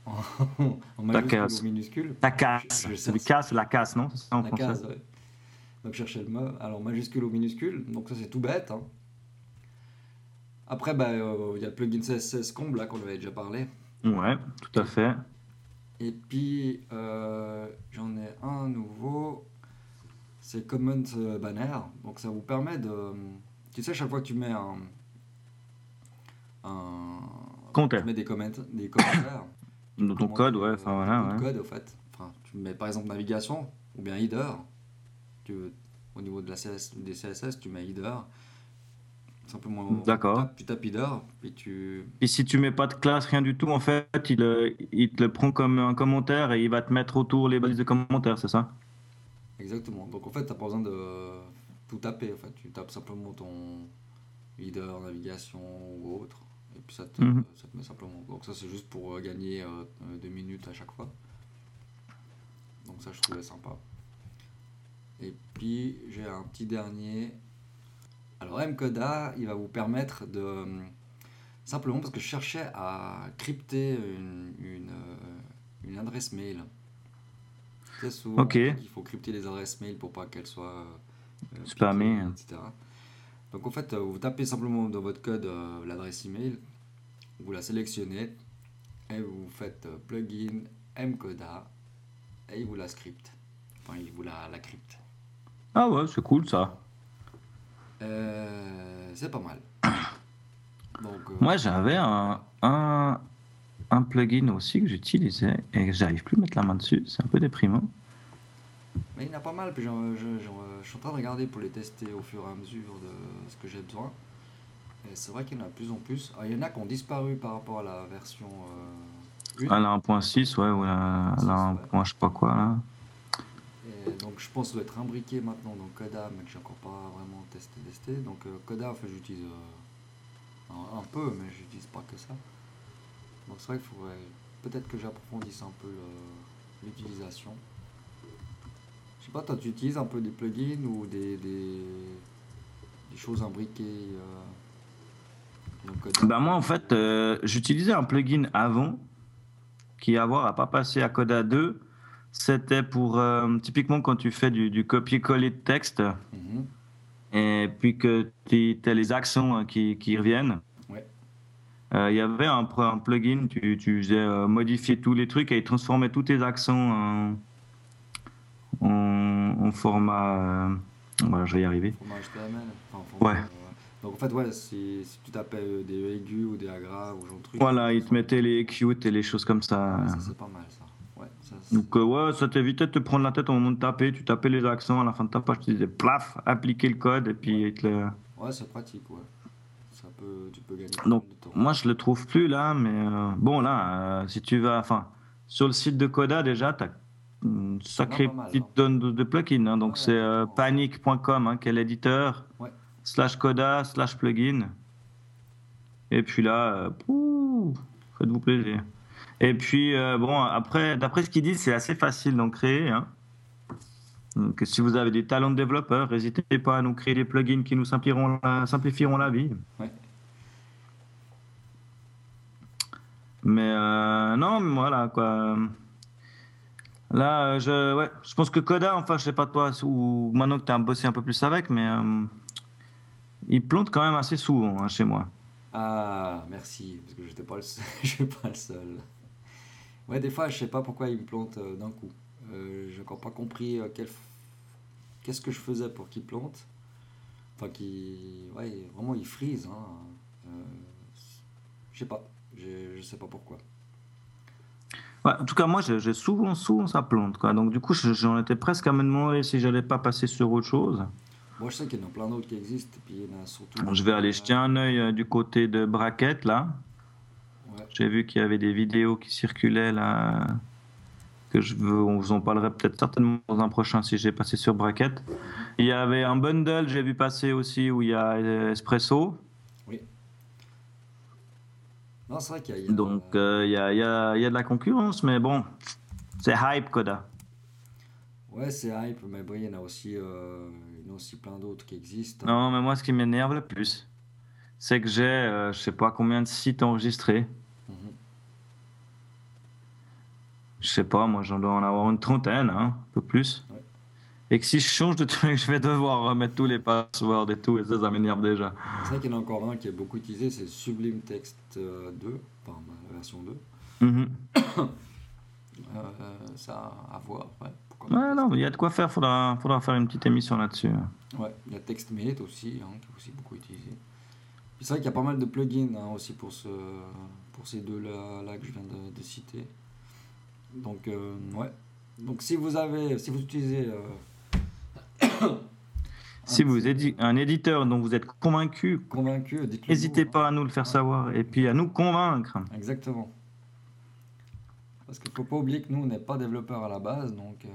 en majuscule case. ou minuscule. ta casse. Je- je casse, la casse, non? Ça en La français. case, ouais. Donc je cherchais le mot. Alors majuscule ou minuscule, donc ça c'est tout bête. hein. Après, bah, euh, il y a le plugin CSS Comble là qu'on avait déjà parlé. Ouais, tout à fait. Et puis euh, j'en ai un nouveau, c'est Comment euh, Banner. Donc ça vous permet de. Tu sais, chaque fois que tu mets un. un Compteur. tu mets des, des commentaires. Dans ton comment code, ouais, enfin euh, voilà. ton ouais. code, au fait. Enfin, tu mets par exemple navigation ou bien header. Tu, au niveau de la CS, des CSS, tu mets header. Simplement, D'accord. tu tapes header, puis tu. Et si tu mets pas de classe, rien du tout, en fait, il, euh, il te le prend comme un commentaire et il va te mettre autour les balises de commentaires, c'est ça? Exactement. Donc en fait, tu n'as pas besoin de tout taper. En fait, tu tapes simplement ton header, navigation ou autre. Et puis ça te, Mhm. ça te met simplement. Donc ça, c'est juste pour euh, gagner euh, euh, deux minutes à chaque fois. Donc ça, je trouvais sympa. Et puis, j'ai un petit dernier. Alors, Mcoda, il va vous permettre de... euh, Simplement parce que je cherchais à crypter une, une, euh, une adresse mail. Sais, souvent, il faut crypter les adresses mail pour pas qu'elles soient euh, Spammées. piquées, etc. Donc en fait, euh, vous tapez simplement dans votre code euh, l'adresse email, vous la sélectionnez et vous faites euh, plugin mcoda et il vous la script. Enfin, il vous la, la crypte. Ah ouais, c'est cool ça. Euh, c'est pas mal. Donc, euh, Moi, j'avais un, un, un plugin aussi que j'utilisais et j'arrive plus à mettre la main dessus. C'est un peu déprimant. Mais il y en a pas mal, puis j'en- je, suis en train de regarder pour les tester au fur et à mesure de ce que j'ai besoin. Et c'est vrai qu'il y en a de plus en plus. Ah, il y en a qui ont disparu par rapport à la version euh, 1. Elle a 1.6, ouais, ou elle a, elle a un point, je sais pas quoi là. Donc je pense que ça doit être imbriqué maintenant dans Coda, mais que j'ai encore pas vraiment testé, testé. Donc euh, Coda, enfin, j'utilise euh, un, peu, mais j'utilise pas que ça. Donc c'est vrai qu'il faudrait peut-être que j'approfondisse un peu le- l'utilisation. Je sais pas, toi tu utilises un peu des plugins ou des, des, choses imbriquées euh, dans Coda? Bah moi, en fait, euh, j'utilisais un plugin avant qui, à voir, à pas passer à Coda 2. C'était pour, euh, typiquement, quand tu fais du, du copier-coller de texte Mhm. et puis que tu as les accents hein, qui, qui reviennent. Ouais. Euh, Il y avait un, un plugin, tu, tu faisais euh, modifier tous les trucs et il transformait tous tes accents en, en, en format. euh, voilà, je vais y arriver. Format HTML enfin, format, Ouais. euh, Donc en fait, ouais, si, si tu tapais euh, des aigus ou des agraves ou genre de trucs. Voilà, il te mettait les cute et les choses comme ça. Ouais, ça c'est pas mal ça. Donc, euh, ouais, ça t'évitait de te prendre la tête au moment de taper. Tu tapais les accents, à la fin de ta page, tu disais plaf, appliquer le code et puis ouais, c'est pratique, ouais. Ça peut, tu peux gagner Donc, temps. Moi, je le trouve plus là, mais euh, bon, là, euh, si tu vas. Enfin, sur le site de Coda, déjà, tu as une sacrée mal, petite hein. donne de, de plugins. hein. donc, Ouais, c'est panic.com, hein, qui est l'éditeur, Ouais. slash Coda, slash plugin. Et puis là, faites-vous plaisir. Et puis, euh, bon, après, d'après ce qu'ils disent, c'est assez facile d'en créer. hein. Donc, si vous avez des talents de développeurs, n'hésitez pas à nous créer des plugins qui nous simplifieront la, simplifieront la vie. Ouais. Mais euh, non, mais voilà quoi. Là, je, ouais, je pense que Coda, enfin, je sais pas toi, ou maintenant que tu as bossé un peu plus avec, mais euh, il plante quand même assez souvent hein, chez moi. Ah, merci, parce que j'étais pas le seul. je suis pas le seul. Ouais, des fois, je sais pas pourquoi il me plante euh, d'un coup. Euh, J'ai encore pas compris euh, quel f- qu'est-ce que je faisais pour qu'il plante. Enfin, qu'il. Ouais, vraiment, il freeze. Hein. Euh, je sais pas. Je sais pas pourquoi. Ouais, en tout cas, moi, j'ai j'ai souvent, souvent ça plante. Quoi. Donc, du coup, je- j'en étais presque à me demander si j'allais pas passer sur autre chose. Moi, je sais qu'il y en a plein d'autres qui existent, puis il y en a surtout. Je vais aller jeter un œil euh, du côté de Bracket, là. Ouais. J'ai vu qu'il y avait des vidéos qui circulaient, là. Que je veux, on vous en parlerait peut-être certainement dans un prochain si j'ai passé sur Bracket. Il y avait un bundle, j'ai vu passer aussi, où il y a euh, Espresso. Non, c'est vrai qu'il y a. il Donc, euh, il y, a, il y a- il y a de la concurrence, mais bon, c'est hype, Coda. Ouais, c'est hype, mais bon, il y en a aussi, euh, il y en a aussi plein d'autres qui existent. Non, mais moi, ce qui m'énerve le plus, c'est que j'ai, euh, je sais pas combien de sites enregistrés. Je sais pas, moi, j'en dois en avoir une trentaine, hein, un peu plus. Ouais. Et que si je change de truc, je vais devoir remettre tous les passwords et tout, et ça, ça m'énerve déjà. C'est vrai qu'il y en a encore un qui est beaucoup utilisé, c'est Sublime Text euh, 2, enfin la version 2. Mhm. Euh, ça à voir, ouais. Ouais, non, mais il y a de quoi faire, faudra, faudra faire une petite émission là-dessus. Ouais, il y a TextMate aussi, hein, qui est aussi beaucoup utilisé. C'est vrai qu'il y a pas mal de plugins hein, aussi pour, ce, pour ces deux-là là que je viens de, de citer. Donc, euh, ouais. Donc si vous avez, si vous utilisez... euh, Si Un vous êtes un éditeur dont vous êtes convaincu, Convaincu, n'hésitez nous, pas à nous le faire savoir et puis à nous convaincre. hein. Exactement. Parce qu'il faut pas oublier que nous, on n'est pas développeurs à la base, donc. euh,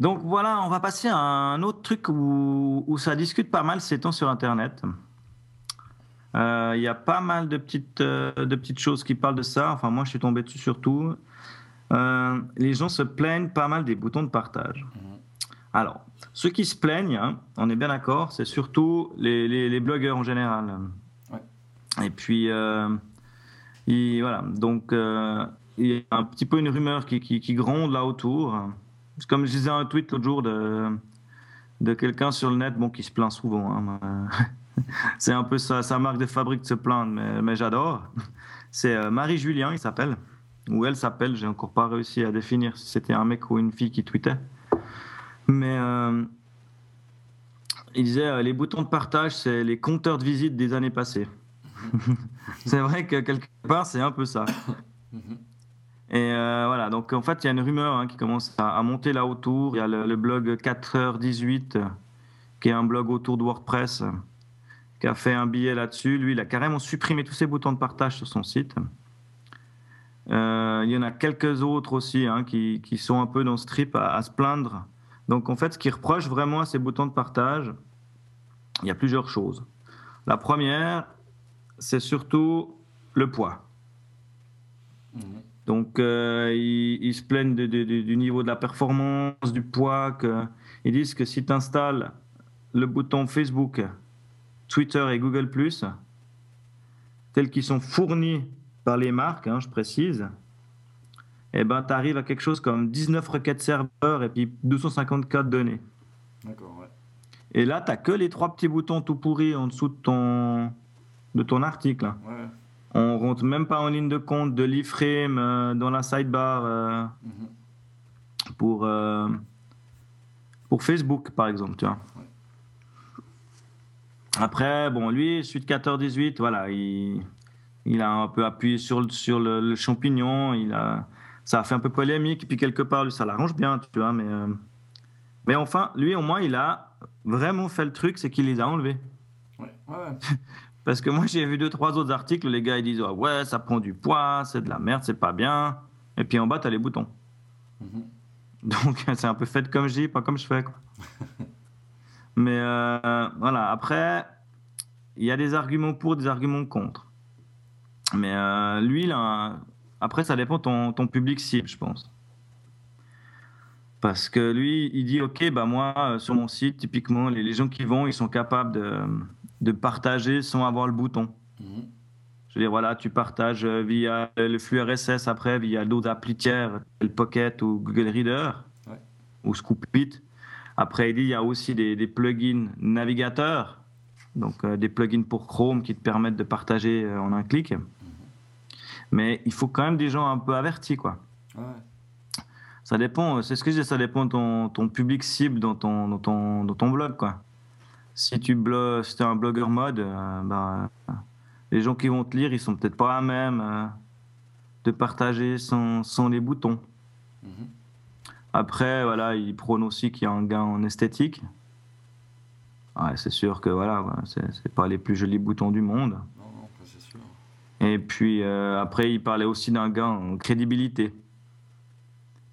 Donc voilà, on va passer à un autre truc où, où ça discute pas mal ces temps sur Internet. Euh, Il y a pas mal de petites, euh, de petites choses qui parlent de ça. Enfin, moi, je suis tombé dessus surtout. Euh, les gens se plaignent pas mal des boutons de partage. Mhm. Alors, ceux qui se plaignent, hein, on est bien d'accord, c'est surtout les, les- les blogueurs en général. Ouais. Et puis, il- voilà. Donc, il y a un petit peu une rumeur qui, qui, qui gronde là autour. Comme je disais un tweet l'autre jour de, de quelqu'un sur le net, bon, qui se plaint souvent. hein. c'est un peu sa, sa marque de fabrique de se plaindre, mais, mais j'adore. C'est euh, Marie Julien, il s'appelle. Ou elle s'appelle, j'ai encore pas réussi à définir si c'était un mec ou une fille qui tweetait. Mais euh, il disait euh, les boutons de partage, c'est les compteurs de visite des années passées. c'est vrai que quelque part, c'est un peu ça. Mhm. Et euh, voilà, donc en fait, il y a une rumeur hein, qui commence à, à monter là autour. Il y a le, le blog 4h18, euh, qui est un blog autour de WordPress, qui a fait un billet là-dessus. Lui, il a carrément supprimé tous ses boutons de partage sur son site. Euh, il y en a quelques autres aussi hein, qui, qui sont un peu dans ce trip à, à se plaindre. Donc en fait, ce qui reproche vraiment à ces boutons de partage, il y a plusieurs choses. La première, c'est surtout le poids. Mhm. Donc, euh, ils, ils se plaignent de- de- de- du niveau de la performance, du poids. Que, ils disent que si tu installes le bouton Facebook, Twitter et Google, tels qu'ils sont fournis par les marques, hein, je précise, eh ben, tu arrives à quelque chose comme 19 requêtes serveurs et puis 254 données. D'accord, ouais. Et là, tu que les trois petits boutons tout pourris en dessous de ton, de ton article. Ouais. On rentre même pas en ligne de compte de l'iframe euh, dans la sidebar euh, Mhm. pour, euh, pour Facebook, par exemple. Tu vois. Ouais. Après, bon, lui, suite 14-18, voilà, il, il a un peu appuyé sur, le- sur le, le champignon. Il a, ça a fait un peu polémique. Et puis, quelque part, lui, ça l'arrange bien, tu vois. Mais, euh, mais enfin, lui, au moins, il a vraiment fait le truc, c'est qu'il les a enlevés. Ouais. Parce que moi, j'ai vu deux, trois autres articles, les gars, ils disent Ah Ouais, ça prend du poids, c'est de la merde, c'est pas bien. Et puis en bas, t'as les boutons. Mhm. Donc, c'est un peu fait comme je dis, pas comme je fais. Quoi. Mais euh, voilà, après, il y a des arguments pour, des arguments contre. Mais euh, lui, là, après, ça dépend de ton, ton public cible, je pense. Parce que lui, il dit Ok, bah moi, euh, sur mon site, typiquement, les, les gens qui vont, ils sont capables de, de partager sans avoir le bouton. Mhm. Je veux dire, voilà, tu partages via le flux RSS après, via d'autres applis tiers, le Pocket ou Google Reader Ouais. ou Scoopit. Après, il y a aussi des, des plugins navigateurs, donc euh, des plugins pour Chrome qui te permettent de partager euh, en un clic. Mais il faut quand même des gens un peu avertis, quoi. Ouais. Ça dépend, c'est ce que je dis, ça dépend de ton, ton public cible dans ton, dans ton, dans ton blog, quoi. Si tu blogues, si es un blogueur mode, euh, ben, euh, les gens qui vont te lire, ils sont peut-être pas à même euh, de partager sans, sans les boutons. Mhm. Après, voilà, ils prônent aussi qu'il y a un gain en esthétique. Ouais, c'est sûr que voilà, c'est pas les plus jolis boutons du monde. Non, non, ça, c'est sûr. Et puis euh, après, il parlait aussi d'un gain en crédibilité.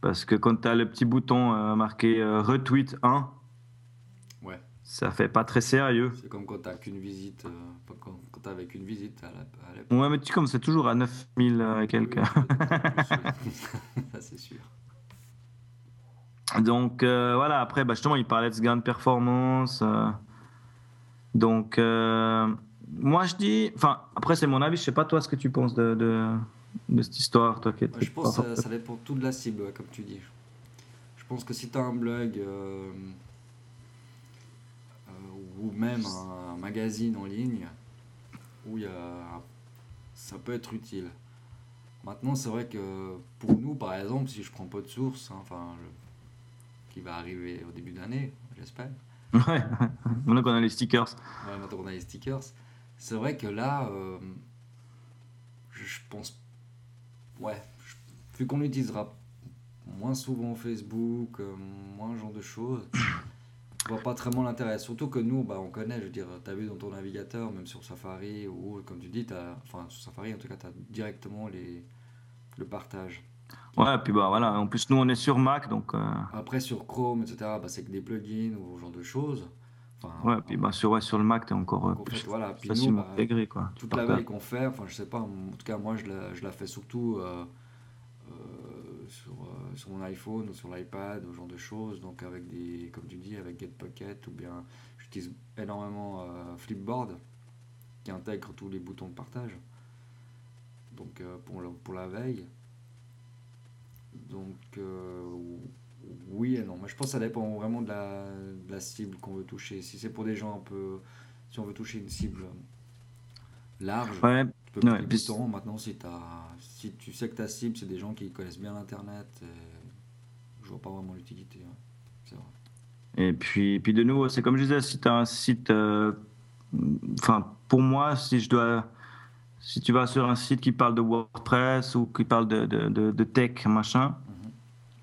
Parce que quand tu as le petit bouton euh, marqué euh, retweet 1, Ouais. ça fait pas très sérieux. C'est comme quand t'as qu'une visite, quand, quand t'as avec une visite à la- à. Ouais, mais tu comme c'est toujours à 9000 euh, et quelques. ça, c'est sûr. Donc euh, voilà, après, bah, justement, il parlait de ce gain de performance. euh, donc, euh, moi je dis, enfin, après, c'est mon avis, je sais pas toi ce que tu penses de, de, de cette histoire, toi qui es- je pense que ça, ça dépend tout de la cible, ouais, comme tu dis. Je pense que si tu as un blog euh, euh, ou même un, magazine en ligne, où y a, ça peut être utile. Maintenant, c'est vrai que pour nous, par exemple, si je prends pas de source, hein, enfin, qui va arriver au début d'année, j'espère, Ouais, maintenant qu'on a les stickers. Ouais, maintenant qu'on a les stickers. C'est vrai que là, euh, je, pense. Ouais, je- vu qu'on l'utilisera moins souvent Facebook, euh, moins ce genre de choses. Je vois pas très bien l'intérêt. Surtout que nous, bah, on connaît, je veux dire, tu as vu dans ton navigateur, même sur Safari, ou comme tu dis, as, enfin sur Safari en tout cas, tu as directement les, le partage. Ouais, puis bah voilà, en plus nous on est sur Mac, donc... euh, Après sur Chrome, etc., bah, c'est que des plugins ou ce genre de choses. Enfin, ouais, puis bah sur, ouais, sur le Mac, t'es encore euh, en plus fait, voilà. Puis nous, facilement bah, intégré, quoi. toute la veille qu'on fait, enfin je sais pas, en tout cas moi je la, je la fais surtout euh, euh, sur, sur mon iPhone ou sur l'iPad, ou ce genre de choses, donc avec des, comme tu dis, avec GetPocket ou bien j'utilise énormément Flipboard qui intègre tous les boutons de partage. Donc pour, le- pour la veille. Donc euh, oui et non, mais je pense que ça dépend vraiment de la, de la cible qu'on veut toucher. Si c'est pour des gens un peu, si on veut toucher une cible large, Ouais, tu peux mettre Ouais, puis boutons. Maintenant, si, si tu sais que ta cible, c'est des gens qui connaissent bien l'Internet, euh, je vois pas vraiment l'utilité. ouais. C'est vrai. Et puis, puis de nouveau, c'est comme je disais, si tu as un site. euh, Enfin, pour moi, si je dois. Si tu vas sur un site qui parle de WordPress ou qui parle de, de, de- de tech, machin, Mhm.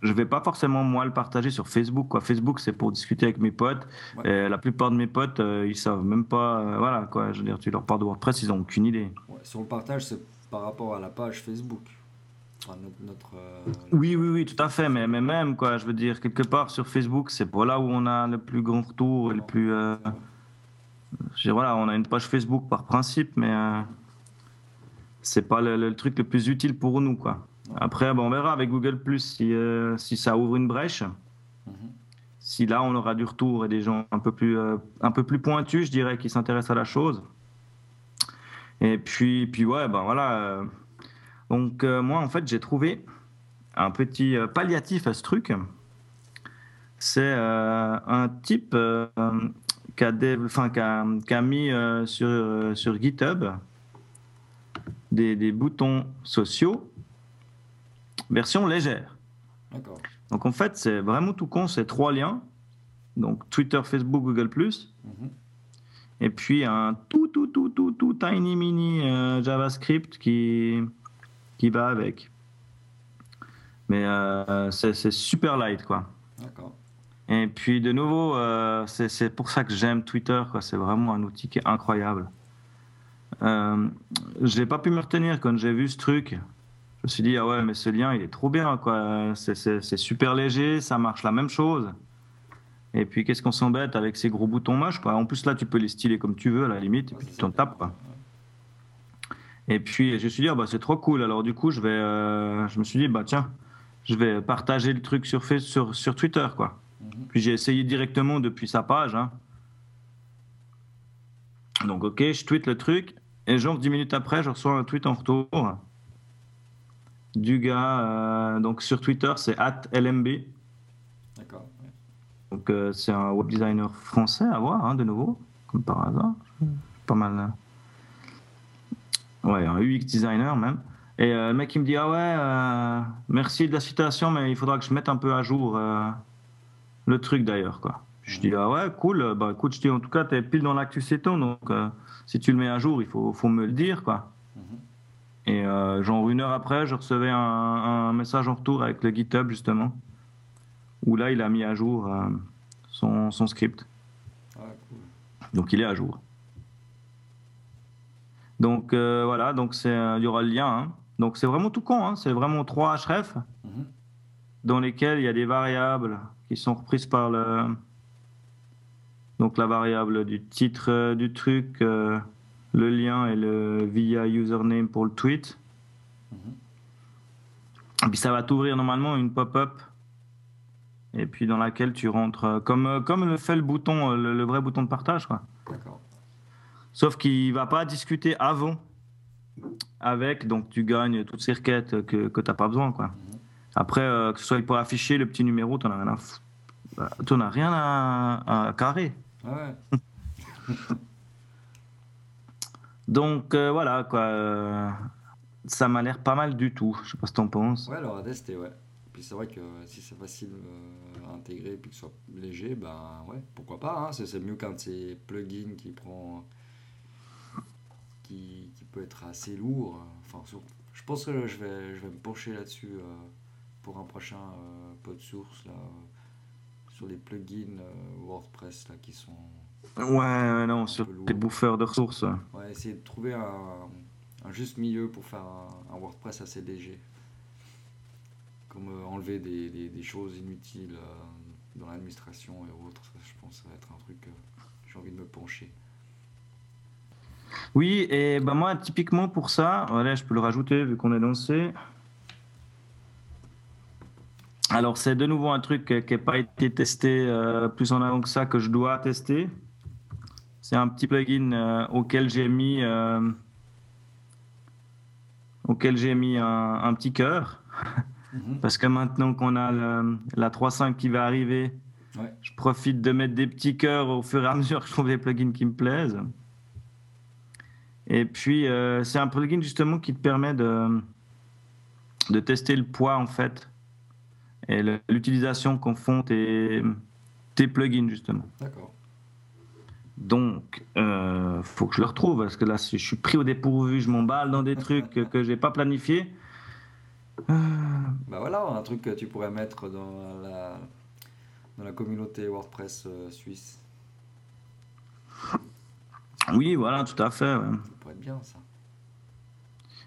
je vais pas forcément moi le partager sur Facebook. Quoi. Facebook, c'est pour discuter avec mes potes. Ouais. Et la plupart de mes potes, euh, ils savent même pas. euh, voilà, quoi. Je veux dire, tu leur parles de WordPress, ils ont aucune idée. Ouais, sur le partage, c'est par rapport à la page Facebook. Enfin, notre. notre, euh, Oui, oui, oui, tout à fait. Mais, mais même, quoi, je veux dire, quelque part sur Facebook, c'est pour là où on a le plus grand retour et le plus. euh, je veux dire, voilà, on a une page Facebook par principe, mais euh, c'est pas le, le truc le plus utile pour nous, quoi. Après, bon, on verra avec Google Plus si, euh, si ça ouvre une brèche. mhm. Si là, on aura du retour et des gens un peu plus, euh, un peu plus pointus, je dirais, qui s'intéressent à la chose. Et puis, puis ouais, ben voilà. euh, Donc, euh, moi, en fait, j'ai trouvé un petit palliatif à ce truc. C'est un type qui, a a, mis sur, sur GitHub des, des boutons sociaux version légère. Donc en fait, c'est vraiment tout con, c'est trois liens. Donc Twitter, Facebook, Google Mhm. et puis un tout tout tout tout tout tiny mini euh, JavaScript qui qui va avec. Mais euh, c'est super light quoi. D'accord. Et puis de nouveau, euh, c'est c'est pour ça que j'aime Twitter quoi. C'est vraiment un outil qui est incroyable. Euh, j'ai pas pu me retenir quand j'ai vu ce truc. Je me suis dit ah ouais mais ce lien il est trop bien quoi. C'est- super léger, ça marche la même chose. Et puis qu'est-ce qu'on s'embête avec ces gros boutons moches quoi? En plus là tu peux les styler comme tu veux à la limite et puis tu t'en tapes quoi. Et puis je me suis dit ah bah c'est trop cool. Alors du coup je vais, euh, je me suis dit bah tiens, je vais partager le truc sur Face- sur sur Twitter quoi. Mhm. Puis j'ai essayé directement depuis sa page. hein. Donc ok, je tweete le truc et genre 10 minutes après, je reçois un tweet en retour du gars. euh, donc sur Twitter, c'est @lmb. D'accord. ouais. Donc euh, c'est un web designer français à voir, hein, de nouveau, comme par hasard. Pas mal. euh, Ouais, un UX designer même. Et euh, le mec il me dit ah ouais, merci de la citation, mais il faudra que je mette un peu à jour le truc d'ailleurs quoi. Je dis ah ouais cool, bah écoute je dis en tout cas t'es pile dans l'actu CETO donc euh, si tu le mets à jour il faut, faut me le dire quoi. Mhm. Et euh, genre une heure après je recevais un, un message en retour avec le GitHub justement où là il a mis à jour euh, son, son script. Ah, cool. Donc il est à jour. Donc euh, voilà, donc c'est euh, il y aura le lien. hein. Donc c'est vraiment tout con, hein. c'est vraiment trois href Mhm. dans lesquels il y a des variables qui sont reprises par le donc la variable du titre euh, du truc, euh, le lien et le via username pour le tweet. Mhm. Et puis ça va t'ouvrir normalement une pop-up et puis dans laquelle tu rentres euh, comme comme le fait le bouton le, le vrai bouton de partage quoi. Sauf qu'il va pas discuter avant avec, donc tu gagnes toutes ces requêtes que, que tu n'as pas besoin. Quoi. Mhm. Après, euh, que ce soit pour afficher le petit numéro, tu n'en as rien à, fou- bah, t'en as rien à, à carrer. Ah ouais. Donc euh, voilà, quoi. euh, ça m'a l'air pas mal du tout. Je sais pas ce que t'en penses. Ouais, alors à tester, ouais. Puis c'est vrai que si c'est facile euh, à intégrer et que ce soit léger, ben ouais, pourquoi pas. Hein. C'est, c'est mieux qu'un de ces plugins qui prend. qui, qui peut être assez lourd. Enfin, je pense que je vais, je vais me pencher là-dessus pour un prochain euh, pod source là, sur les plugins euh, WordPress là, qui sont. Ouais, non, sur les bouffeurs de ressources. Ouais, essayer de trouver un, un juste milieu pour faire un, un WordPress assez léger. Comme euh, enlever des, des- des choses inutiles euh, dans l'administration et autres. Ça, je pense que ça va être un truc que j'ai envie de me pencher. Oui, et ben moi, typiquement pour ça, voilà, je peux le rajouter vu qu'on est lancé. Alors, c'est de nouveau un truc qui n'a pas été testé euh, plus en avant que ça, que je dois tester. C'est un petit plugin euh, auquel j'ai mis, euh, auquel j'ai mis un, un petit cœur. Parce que maintenant qu'on a le- la 3.5 qui va arriver, Ouais. je profite de mettre des petits cœurs au fur et à mesure que je trouve des plugins qui me plaisent. Et puis, c'est un plugin justement qui te permet de, de tester le poids en fait et l'utilisation qu'en font tes, tes plugins justement. D'accord. Donc, euh, faut que je le retrouve parce que là, je suis pris au dépourvu, je m'emballe dans des trucs que, que j'ai pas planifiés. Euh, Bah voilà, un truc que tu pourrais mettre dans la, dans la communauté WordPress euh, suisse. oui, voilà, tout à fait. ouais. Ça pourrait être bien ça.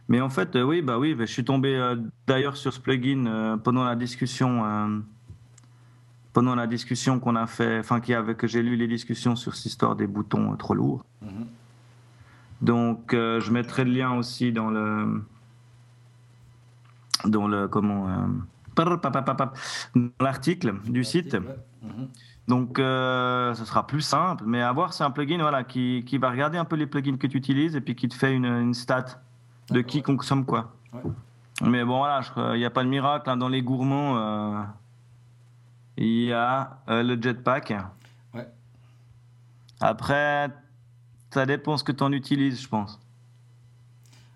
Mais en fait, euh, oui, bah oui, bah, je suis tombé euh, d'ailleurs sur ce plugin euh, pendant la discussion, euh, pendant la discussion qu'on a fait, enfin qui avait que j'ai lu les discussions sur cette histoire des boutons trop lourds. Mhm. Donc, je mettrai le lien aussi dans le, dans le comment, l'article du site. Mhm. Donc, euh, ce sera plus simple. Mais à voir, c'est un plugin voilà, qui, qui va regarder un peu les plugins que tu utilises et puis qui te fait une, une stat de qui ouais. consomme quoi. Ouais. Mais bon, voilà, il n'y a pas de miracle. hein. Dans les gourmands, euh, il y a euh, le jetpack. Ouais. Après, ça dépend ce que tu en utilises, je pense.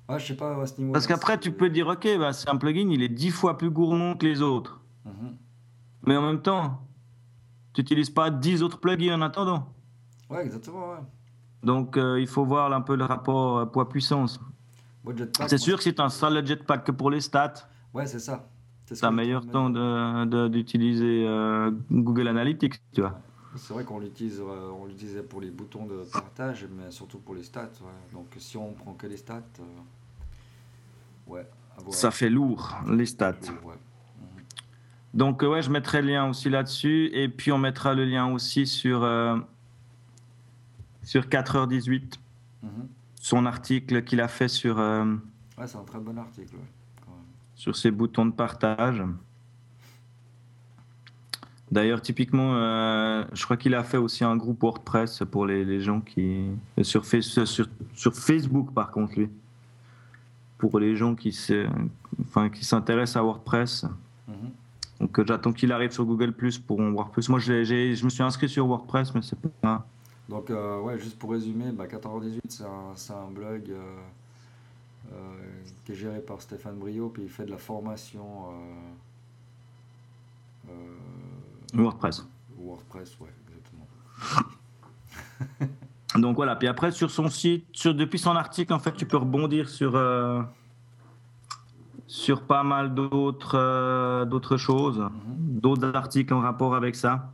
Ah, je sais pas à ce niveau. Parce qu'après, tu peux dire, ok, bah, c'est un plugin, il est dix fois plus gourmand que les autres. Mhm. Mais en même temps, tu n'utilises pas 10 autres plugins en attendant. Ouais, exactement. Ouais. Donc, euh, il faut voir un peu le rapport poids-puissance. C'est sûr que si tu installes le jetpack que pour les stats, Ouais, c'est ça. C'est je meilleur temps d'utiliser euh, Google Analytics, tu vois. C'est vrai qu'on l'utilise, euh, on l'utilisait pour les boutons de partage, mais surtout pour les stats. ouais. Donc si on prend que les stats, euh, ouais. Ça fait lourd, les stats. Ouais. Donc, ouais, je mettrai le lien aussi là-dessus. Et puis, on mettra le lien aussi sur, sur 4h18, Mhm. Son article qu'il a fait sur, euh, Ouais, c'est un très bon article. ouais, quand même. sur ses boutons de partage. D'ailleurs, typiquement, euh, je crois qu'il a fait aussi un groupe WordPress pour les, les gens qui. Sur, Face- sur, sur Facebook, par contre, lui. Pour les gens qui enfin, s'intéressent à WordPress. Mhm. Donc, euh, j'attends qu'il arrive sur Google Plus pour en voir plus. Moi, j'ai- je me suis inscrit sur WordPress, mais c'est pas. Donc, euh, ouais, juste pour résumer, bah, 14h18, c'est un, un blog euh, euh, qui est géré par Stéphane Brio, puis il fait de la formation WordPress. WordPress, ouais, exactement. Donc voilà, puis après sur son site, sur, depuis son article, en fait, tu peux rebondir sur, sur pas mal d'autres d'autres choses, Mhm. d'autres articles en rapport avec ça.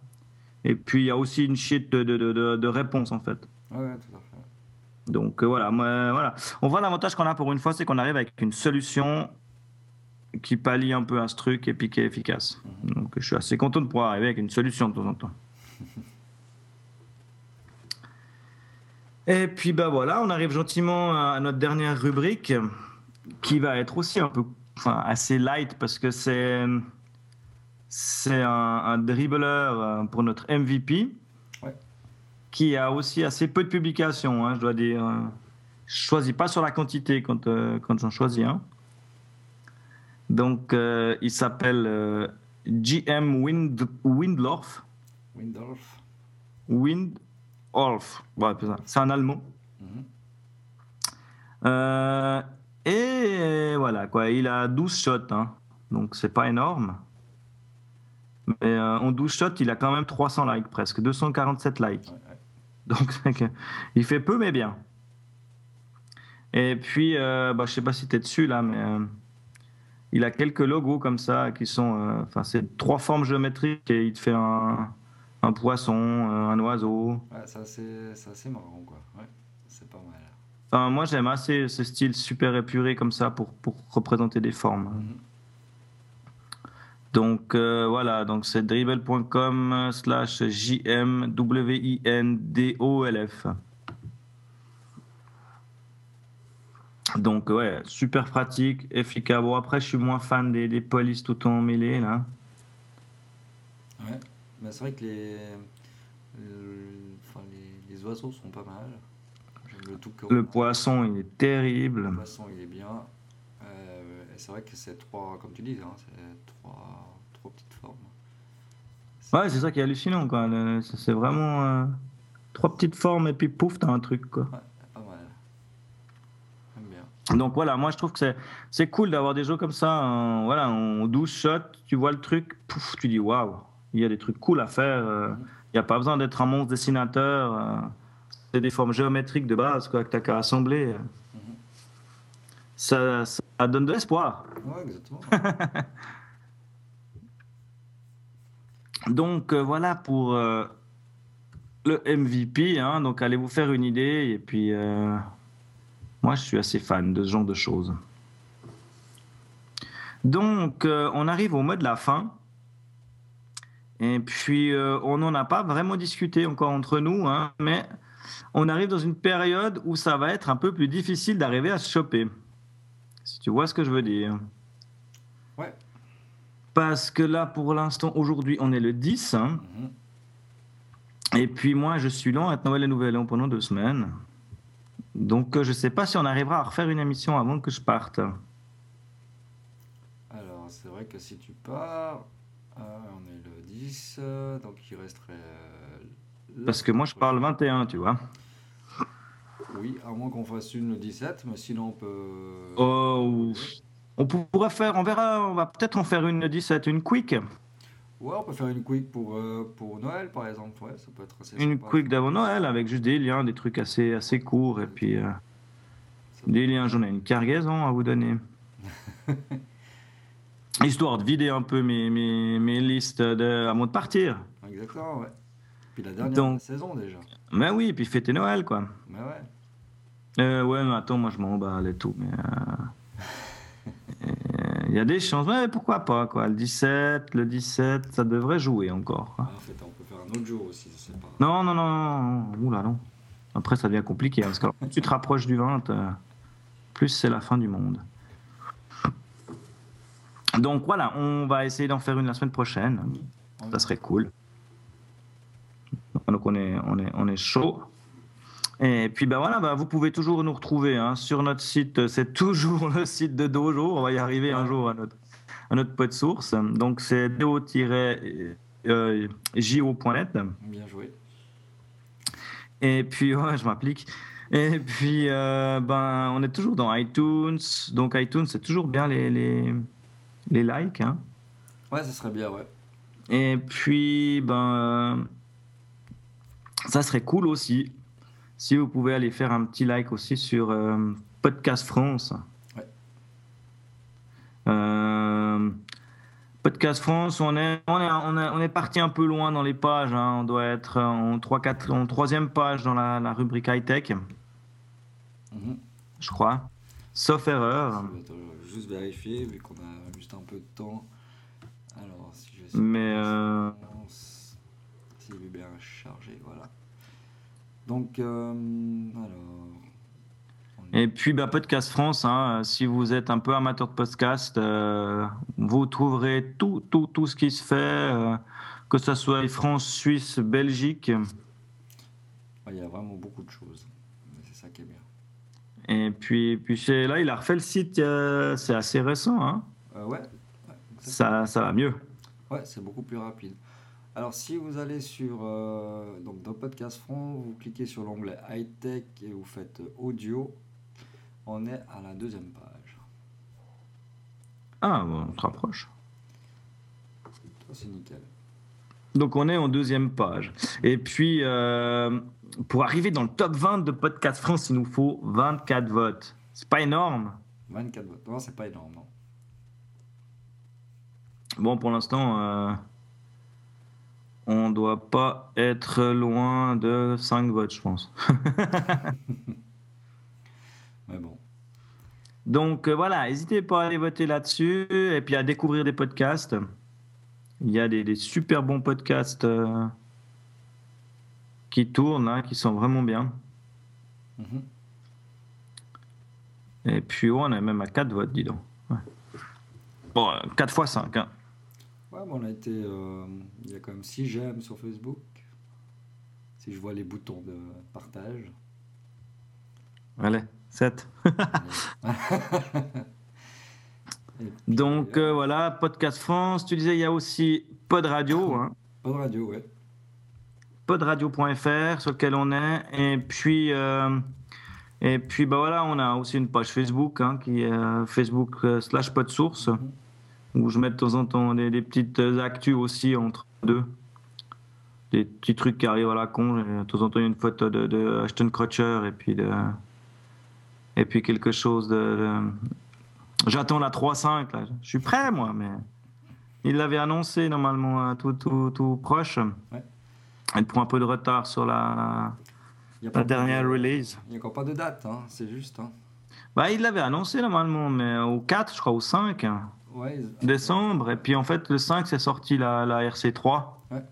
Et puis il y a aussi une sheet de, de, de, de- de réponses en fait. Ouais, tout à fait. Donc euh, voilà, moi, voilà. On voit l'avantage qu'on a pour une fois, c'est qu'on arrive avec une solution qui pallie un peu à ce truc et puis qui est efficace. Donc je suis assez content de pouvoir arriver avec une solution de temps en temps. Et puis bah voilà, on arrive gentiment à notre dernière rubrique qui va être aussi un peu, enfin assez light parce que c'est c'est un, un dribbleur euh, pour notre MVP Ouais. qui a aussi assez peu de publications, hein, je dois dire. Je choisis pas sur la quantité quand, euh, quand j'en choisis un. Donc, euh, il s'appelle euh, GM Wind, Windlorf. Windorf. Windorf. Ouais, c'est un allemand. Mhm. Et voilà, quoi. Il a 12 shots. hein. Donc, c'est pas énorme. Mais euh, en 12 shots, il a quand même 300 likes presque. 247 likes. Donc, il fait peu, mais bien. Et puis, euh, bah, je sais pas si tu es dessus là, mais euh, il a quelques logos comme ça qui sont. euh, Enfin, c'est trois formes géométriques et il te fait un, un poisson, un oiseau. Ouais, c'est assez, c'est marrant, quoi. Ouais, c'est pas mal. Enfin, moi, j'aime assez ce style super épuré comme ça pour, pour représenter des formes. Mhm. Donc euh, voilà, donc c'est dribble.com slash J-M-W-I-N-D-O-L-F. Donc ouais, super pratique, efficace. Bon après je suis moins fan des, des polices tout en mêlé là. Ouais, mais c'est vrai que les, le- enfin, les, les oiseaux sont pas mal. Le poisson il est terrible. Le poisson, il est bien. Euh, et c'est vrai que c'est trois, comme tu dis, hein, c'est trois, trois petites formes. Ouais, c'est ça qui est hallucinant quoi. C'est vraiment euh, trois petites formes et puis pouf, t'as un truc quoi. Ouais, pas mal. J'aime bien. Donc voilà, moi je trouve que c'est- cool d'avoir des jeux comme ça. en- voilà, en 12 shots, tu vois le truc, pouf, tu dis waouh, il y a des trucs cool à faire. euh, Il n'y a pas besoin d'être un monstre dessinateur. euh, c'est des formes géométriques de base quoi, que tu qu'à assembler. euh. Ça, ça donne de l'espoir. Ouais, exactement. Donc euh, voilà pour euh, le MVP. hein. donc allez vous faire une idée. Et puis euh, moi je suis assez fan de ce genre de choses. Donc on arrive au mot de la fin. Et puis on n'en a pas vraiment discuté encore entre nous, hein, mais on arrive dans une période où ça va être un peu plus difficile d'arriver à se choper. Si tu vois ce que je veux dire. Ouais. Parce que là, pour l'instant, aujourd'hui, on est le 10. hein. Mhm. Et puis moi, je suis lent à être Noël et Nouvel An pendant deux semaines. Donc euh, je ne sais pas si on arrivera à refaire une émission avant que je parte. Alors, c'est vrai que si tu pars, euh, on est le 10, euh, donc il resterait. euh, Parce que moi, je parle 21, tu vois. Oui, à moins qu'on fasse une le 17, mais sinon on peut. Oh, on pourrait faire, on verra, on va peut-être en faire une le 17, une quick. Ouais, on peut faire une quick pour, euh, pour Noël par exemple. Ouais, ça peut être assez Une sympa. quick d'avant Noël avec juste des liens, des trucs assez, assez courts. Et puis euh, des liens, j'en ai une cargaison à vous donner. Histoire de vider un peu mes, mes, mes listes de, avant de partir. Exactement, ouais. Puis la dernière Donc- saison déjà. Mais oui, puis fêter Noël, quoi. Mais ouais. Euh, ouais, mais attends, moi je m'emballe et tout, mais. Il y a des chances, mais pourquoi pas, quoi. Le 17, le 17, ça devrait jouer encore. quoi. En fait, on peut faire un autre jour aussi, je sais pas. Non, non, non, non, oula, non. Après, ça devient compliqué, hein, parce que alors, plus tu te rapproches du 20, euh, plus c'est la fin du monde. Donc voilà, on va essayer d'en faire une la semaine prochaine. Ça serait cool. Donc on est, on est, on est chaud. Et puis ben voilà, ben, vous pouvez toujours nous retrouver hein, sur notre site. C'est toujours le site de Dojo. On va y arriver un jour à notre, à notre pod source. Donc c'est do-jo.net. Bien joué. Et puis, ouais, je m'applique. Et puis, euh, ben, on est toujours dans iTunes. Donc, iTunes, c'est toujours bien les, les, les likes. hein. Ouais, ça serait bien, ouais. Et puis, ben, euh, ça serait cool aussi si vous pouvez aller faire un petit like aussi sur euh, Podcast France. Ouais. Euh, Podcast France, on est, on est, on est, on est parti un peu loin dans les pages. hein. On doit être en, 3, 4, en troisième page dans la, la rubrique high-tech, Mhm. je crois. Sauf erreur. Attends, je vais juste vérifier, vu qu'on a juste un peu de temps. Alors, si je Mais, euh, S'il est bien chargé, voilà. Donc, euh, alors. Et puis, bah, Podcast France, hein, si vous êtes un peu amateur de podcast, euh, vous trouverez tout, tout, tout ce qui se fait, euh, que ce soit France, Suisse, Belgique. Ouais, Il y a vraiment beaucoup de choses. C'est ça qui est bien. Et puis, puis là, il a refait le site, c'est assez récent. Hein. Ouais, ouais. Ça, ça va mieux. Ouais, c'est beaucoup plus rapide. Alors, si vous allez sur euh, donc dans Podcast Front, vous cliquez sur l'onglet High Tech et vous faites euh, Audio, on est à la deuxième page. Ah, bon, on se rapproche. C'est nickel. Donc, on est en deuxième page. Et puis, euh, pour arriver dans le top 20 de Podcast France, il nous faut 24 votes. C'est pas énorme. 24 votes. Non, c'est pas énorme, non. Bon, pour l'instant, euh, on doit pas être loin de 5 votes, je pense. Mais bon. Donc euh, voilà, n'hésitez pas à aller voter là-dessus et puis à découvrir des podcasts. Il y a des, des super bons podcasts euh, qui tournent, hein, qui sont vraiment bien. Mhm. Et puis on est même à 4 votes, dis donc. Ouais. Bon, 4 fois 5. Hein. Ouais, mais on a été. euh, il y a quand même 6 j'aime sur Facebook. Si je vois les boutons de partage. Allez, 7. Et puis, Donc euh, voilà, Podcast France. Tu disais, il y a aussi Pod Radio, hein, Pas de radio, ouais. podradio.fr sur lequel on est. Et puis, euh, et puis bah voilà, on a aussi une page Facebook hein, qui est Facebook slash podsource Mhm. Où je mets de temps en temps des, des petites actus aussi entre deux. Des petits trucs qui arrivent à la con. De temps en temps, il y a une photo de, de Ashton Kutcher et puis, de, et puis quelque chose de. de- J'attends la 3.5. Là. Je suis prêt, moi, mais il l'avait annoncé normalement euh, tout, tout, tout proche. Ouais. Elle prend un peu de retard sur la, de- dernière release. Il n'y a encore pas de date, hein, c'est juste. Hein. Bah, il l'avait annoncé normalement, mais au 4, je crois, au 5 hein, Ouais, décembre. Et puis en fait, le 5, c'est sorti la, la RC3. Ouais.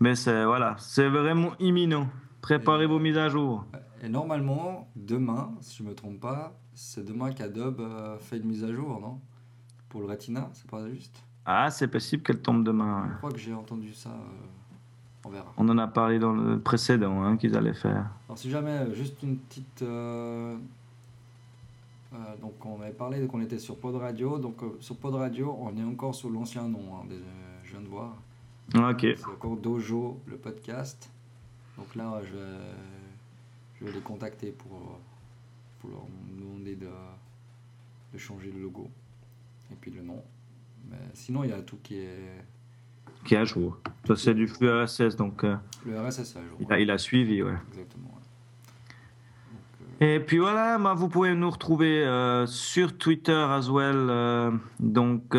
Mais c'est voilà, c'est vraiment imminent. Préparez vos mises à jour. Et normalement, demain, si je me trompe pas, c'est demain qu'Adobe euh, fait une mise à jour, non? Pour le Retina, c'est pas juste? Ah, c'est possible qu'elle tombe demain. Je crois que j'ai entendu ça. euh, on verra. On en a parlé dans le précédent hein, qu'ils allaient faire. Alors si jamais, euh, juste une petite... euh, euh, donc on avait parlé qu'on était sur Pod Radio. Donc euh, sur Pod Radio, on est encore sous l'ancien nom, hein, des- je viens de voir. Ok. C'est encore Dojo, le podcast. Donc là, je vais, je vais les contacter pour, pour leur demander de, de changer le logo et puis le nom. Mais sinon, il y a tout qui est. Qui est à jour. C'est du flux RSS, donc euh, Le RSS à jour. il, a, il a suivi, ouais. Exactement. ouais. Euh, Et puis voilà, bah, vous pouvez nous retrouver euh, sur Twitter as well. euh, donc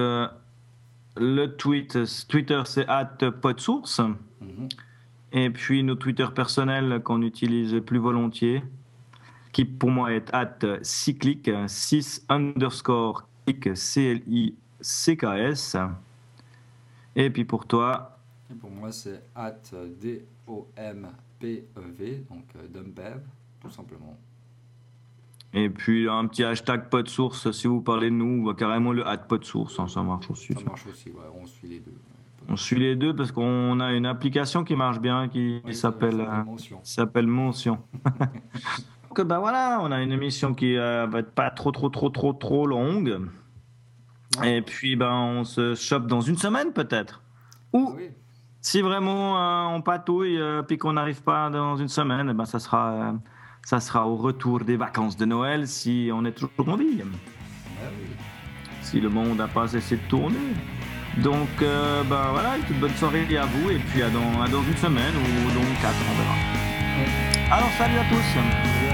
le tweet, Twitter c'est at podsource. mhm. Et puis nos Twitter personnels qu'on utilise plus volontiers, qui pour moi est at cyclic, 6 underscore click, C-L-I-C-K-S. Et puis pour toi, Et pour moi, c'est at D-O-M-P-E-V, donc euh, Dumpev, tout simplement. Et puis un petit hashtag podsource si vous parlez de nous, ou carrément le at podsource, hein, ça marche aussi. Ça ça. marche aussi, ouais, on suit les deux. pas de- On suit les deux parce qu'on a une application qui marche bien qui Oui, s'appelle ça, euh, mention. s'appelle. Donc ben voilà, on a une émission qui euh, va être pas trop trop trop trop trop longue. Et puis ben on se chope dans une semaine peut-être. Ou Ah oui, si vraiment euh, on patouille euh, puis qu'on n'arrive pas dans une semaine, eh ben ça sera ça sera au retour des vacances de Noël si on est toujours en vie. Si le monde n'a pas cessé de tourner. Donc euh, ben voilà, une toute bonne soirée à vous et puis à dans, à dans une semaine ou dans quatre, on verra. Alors salut à tous.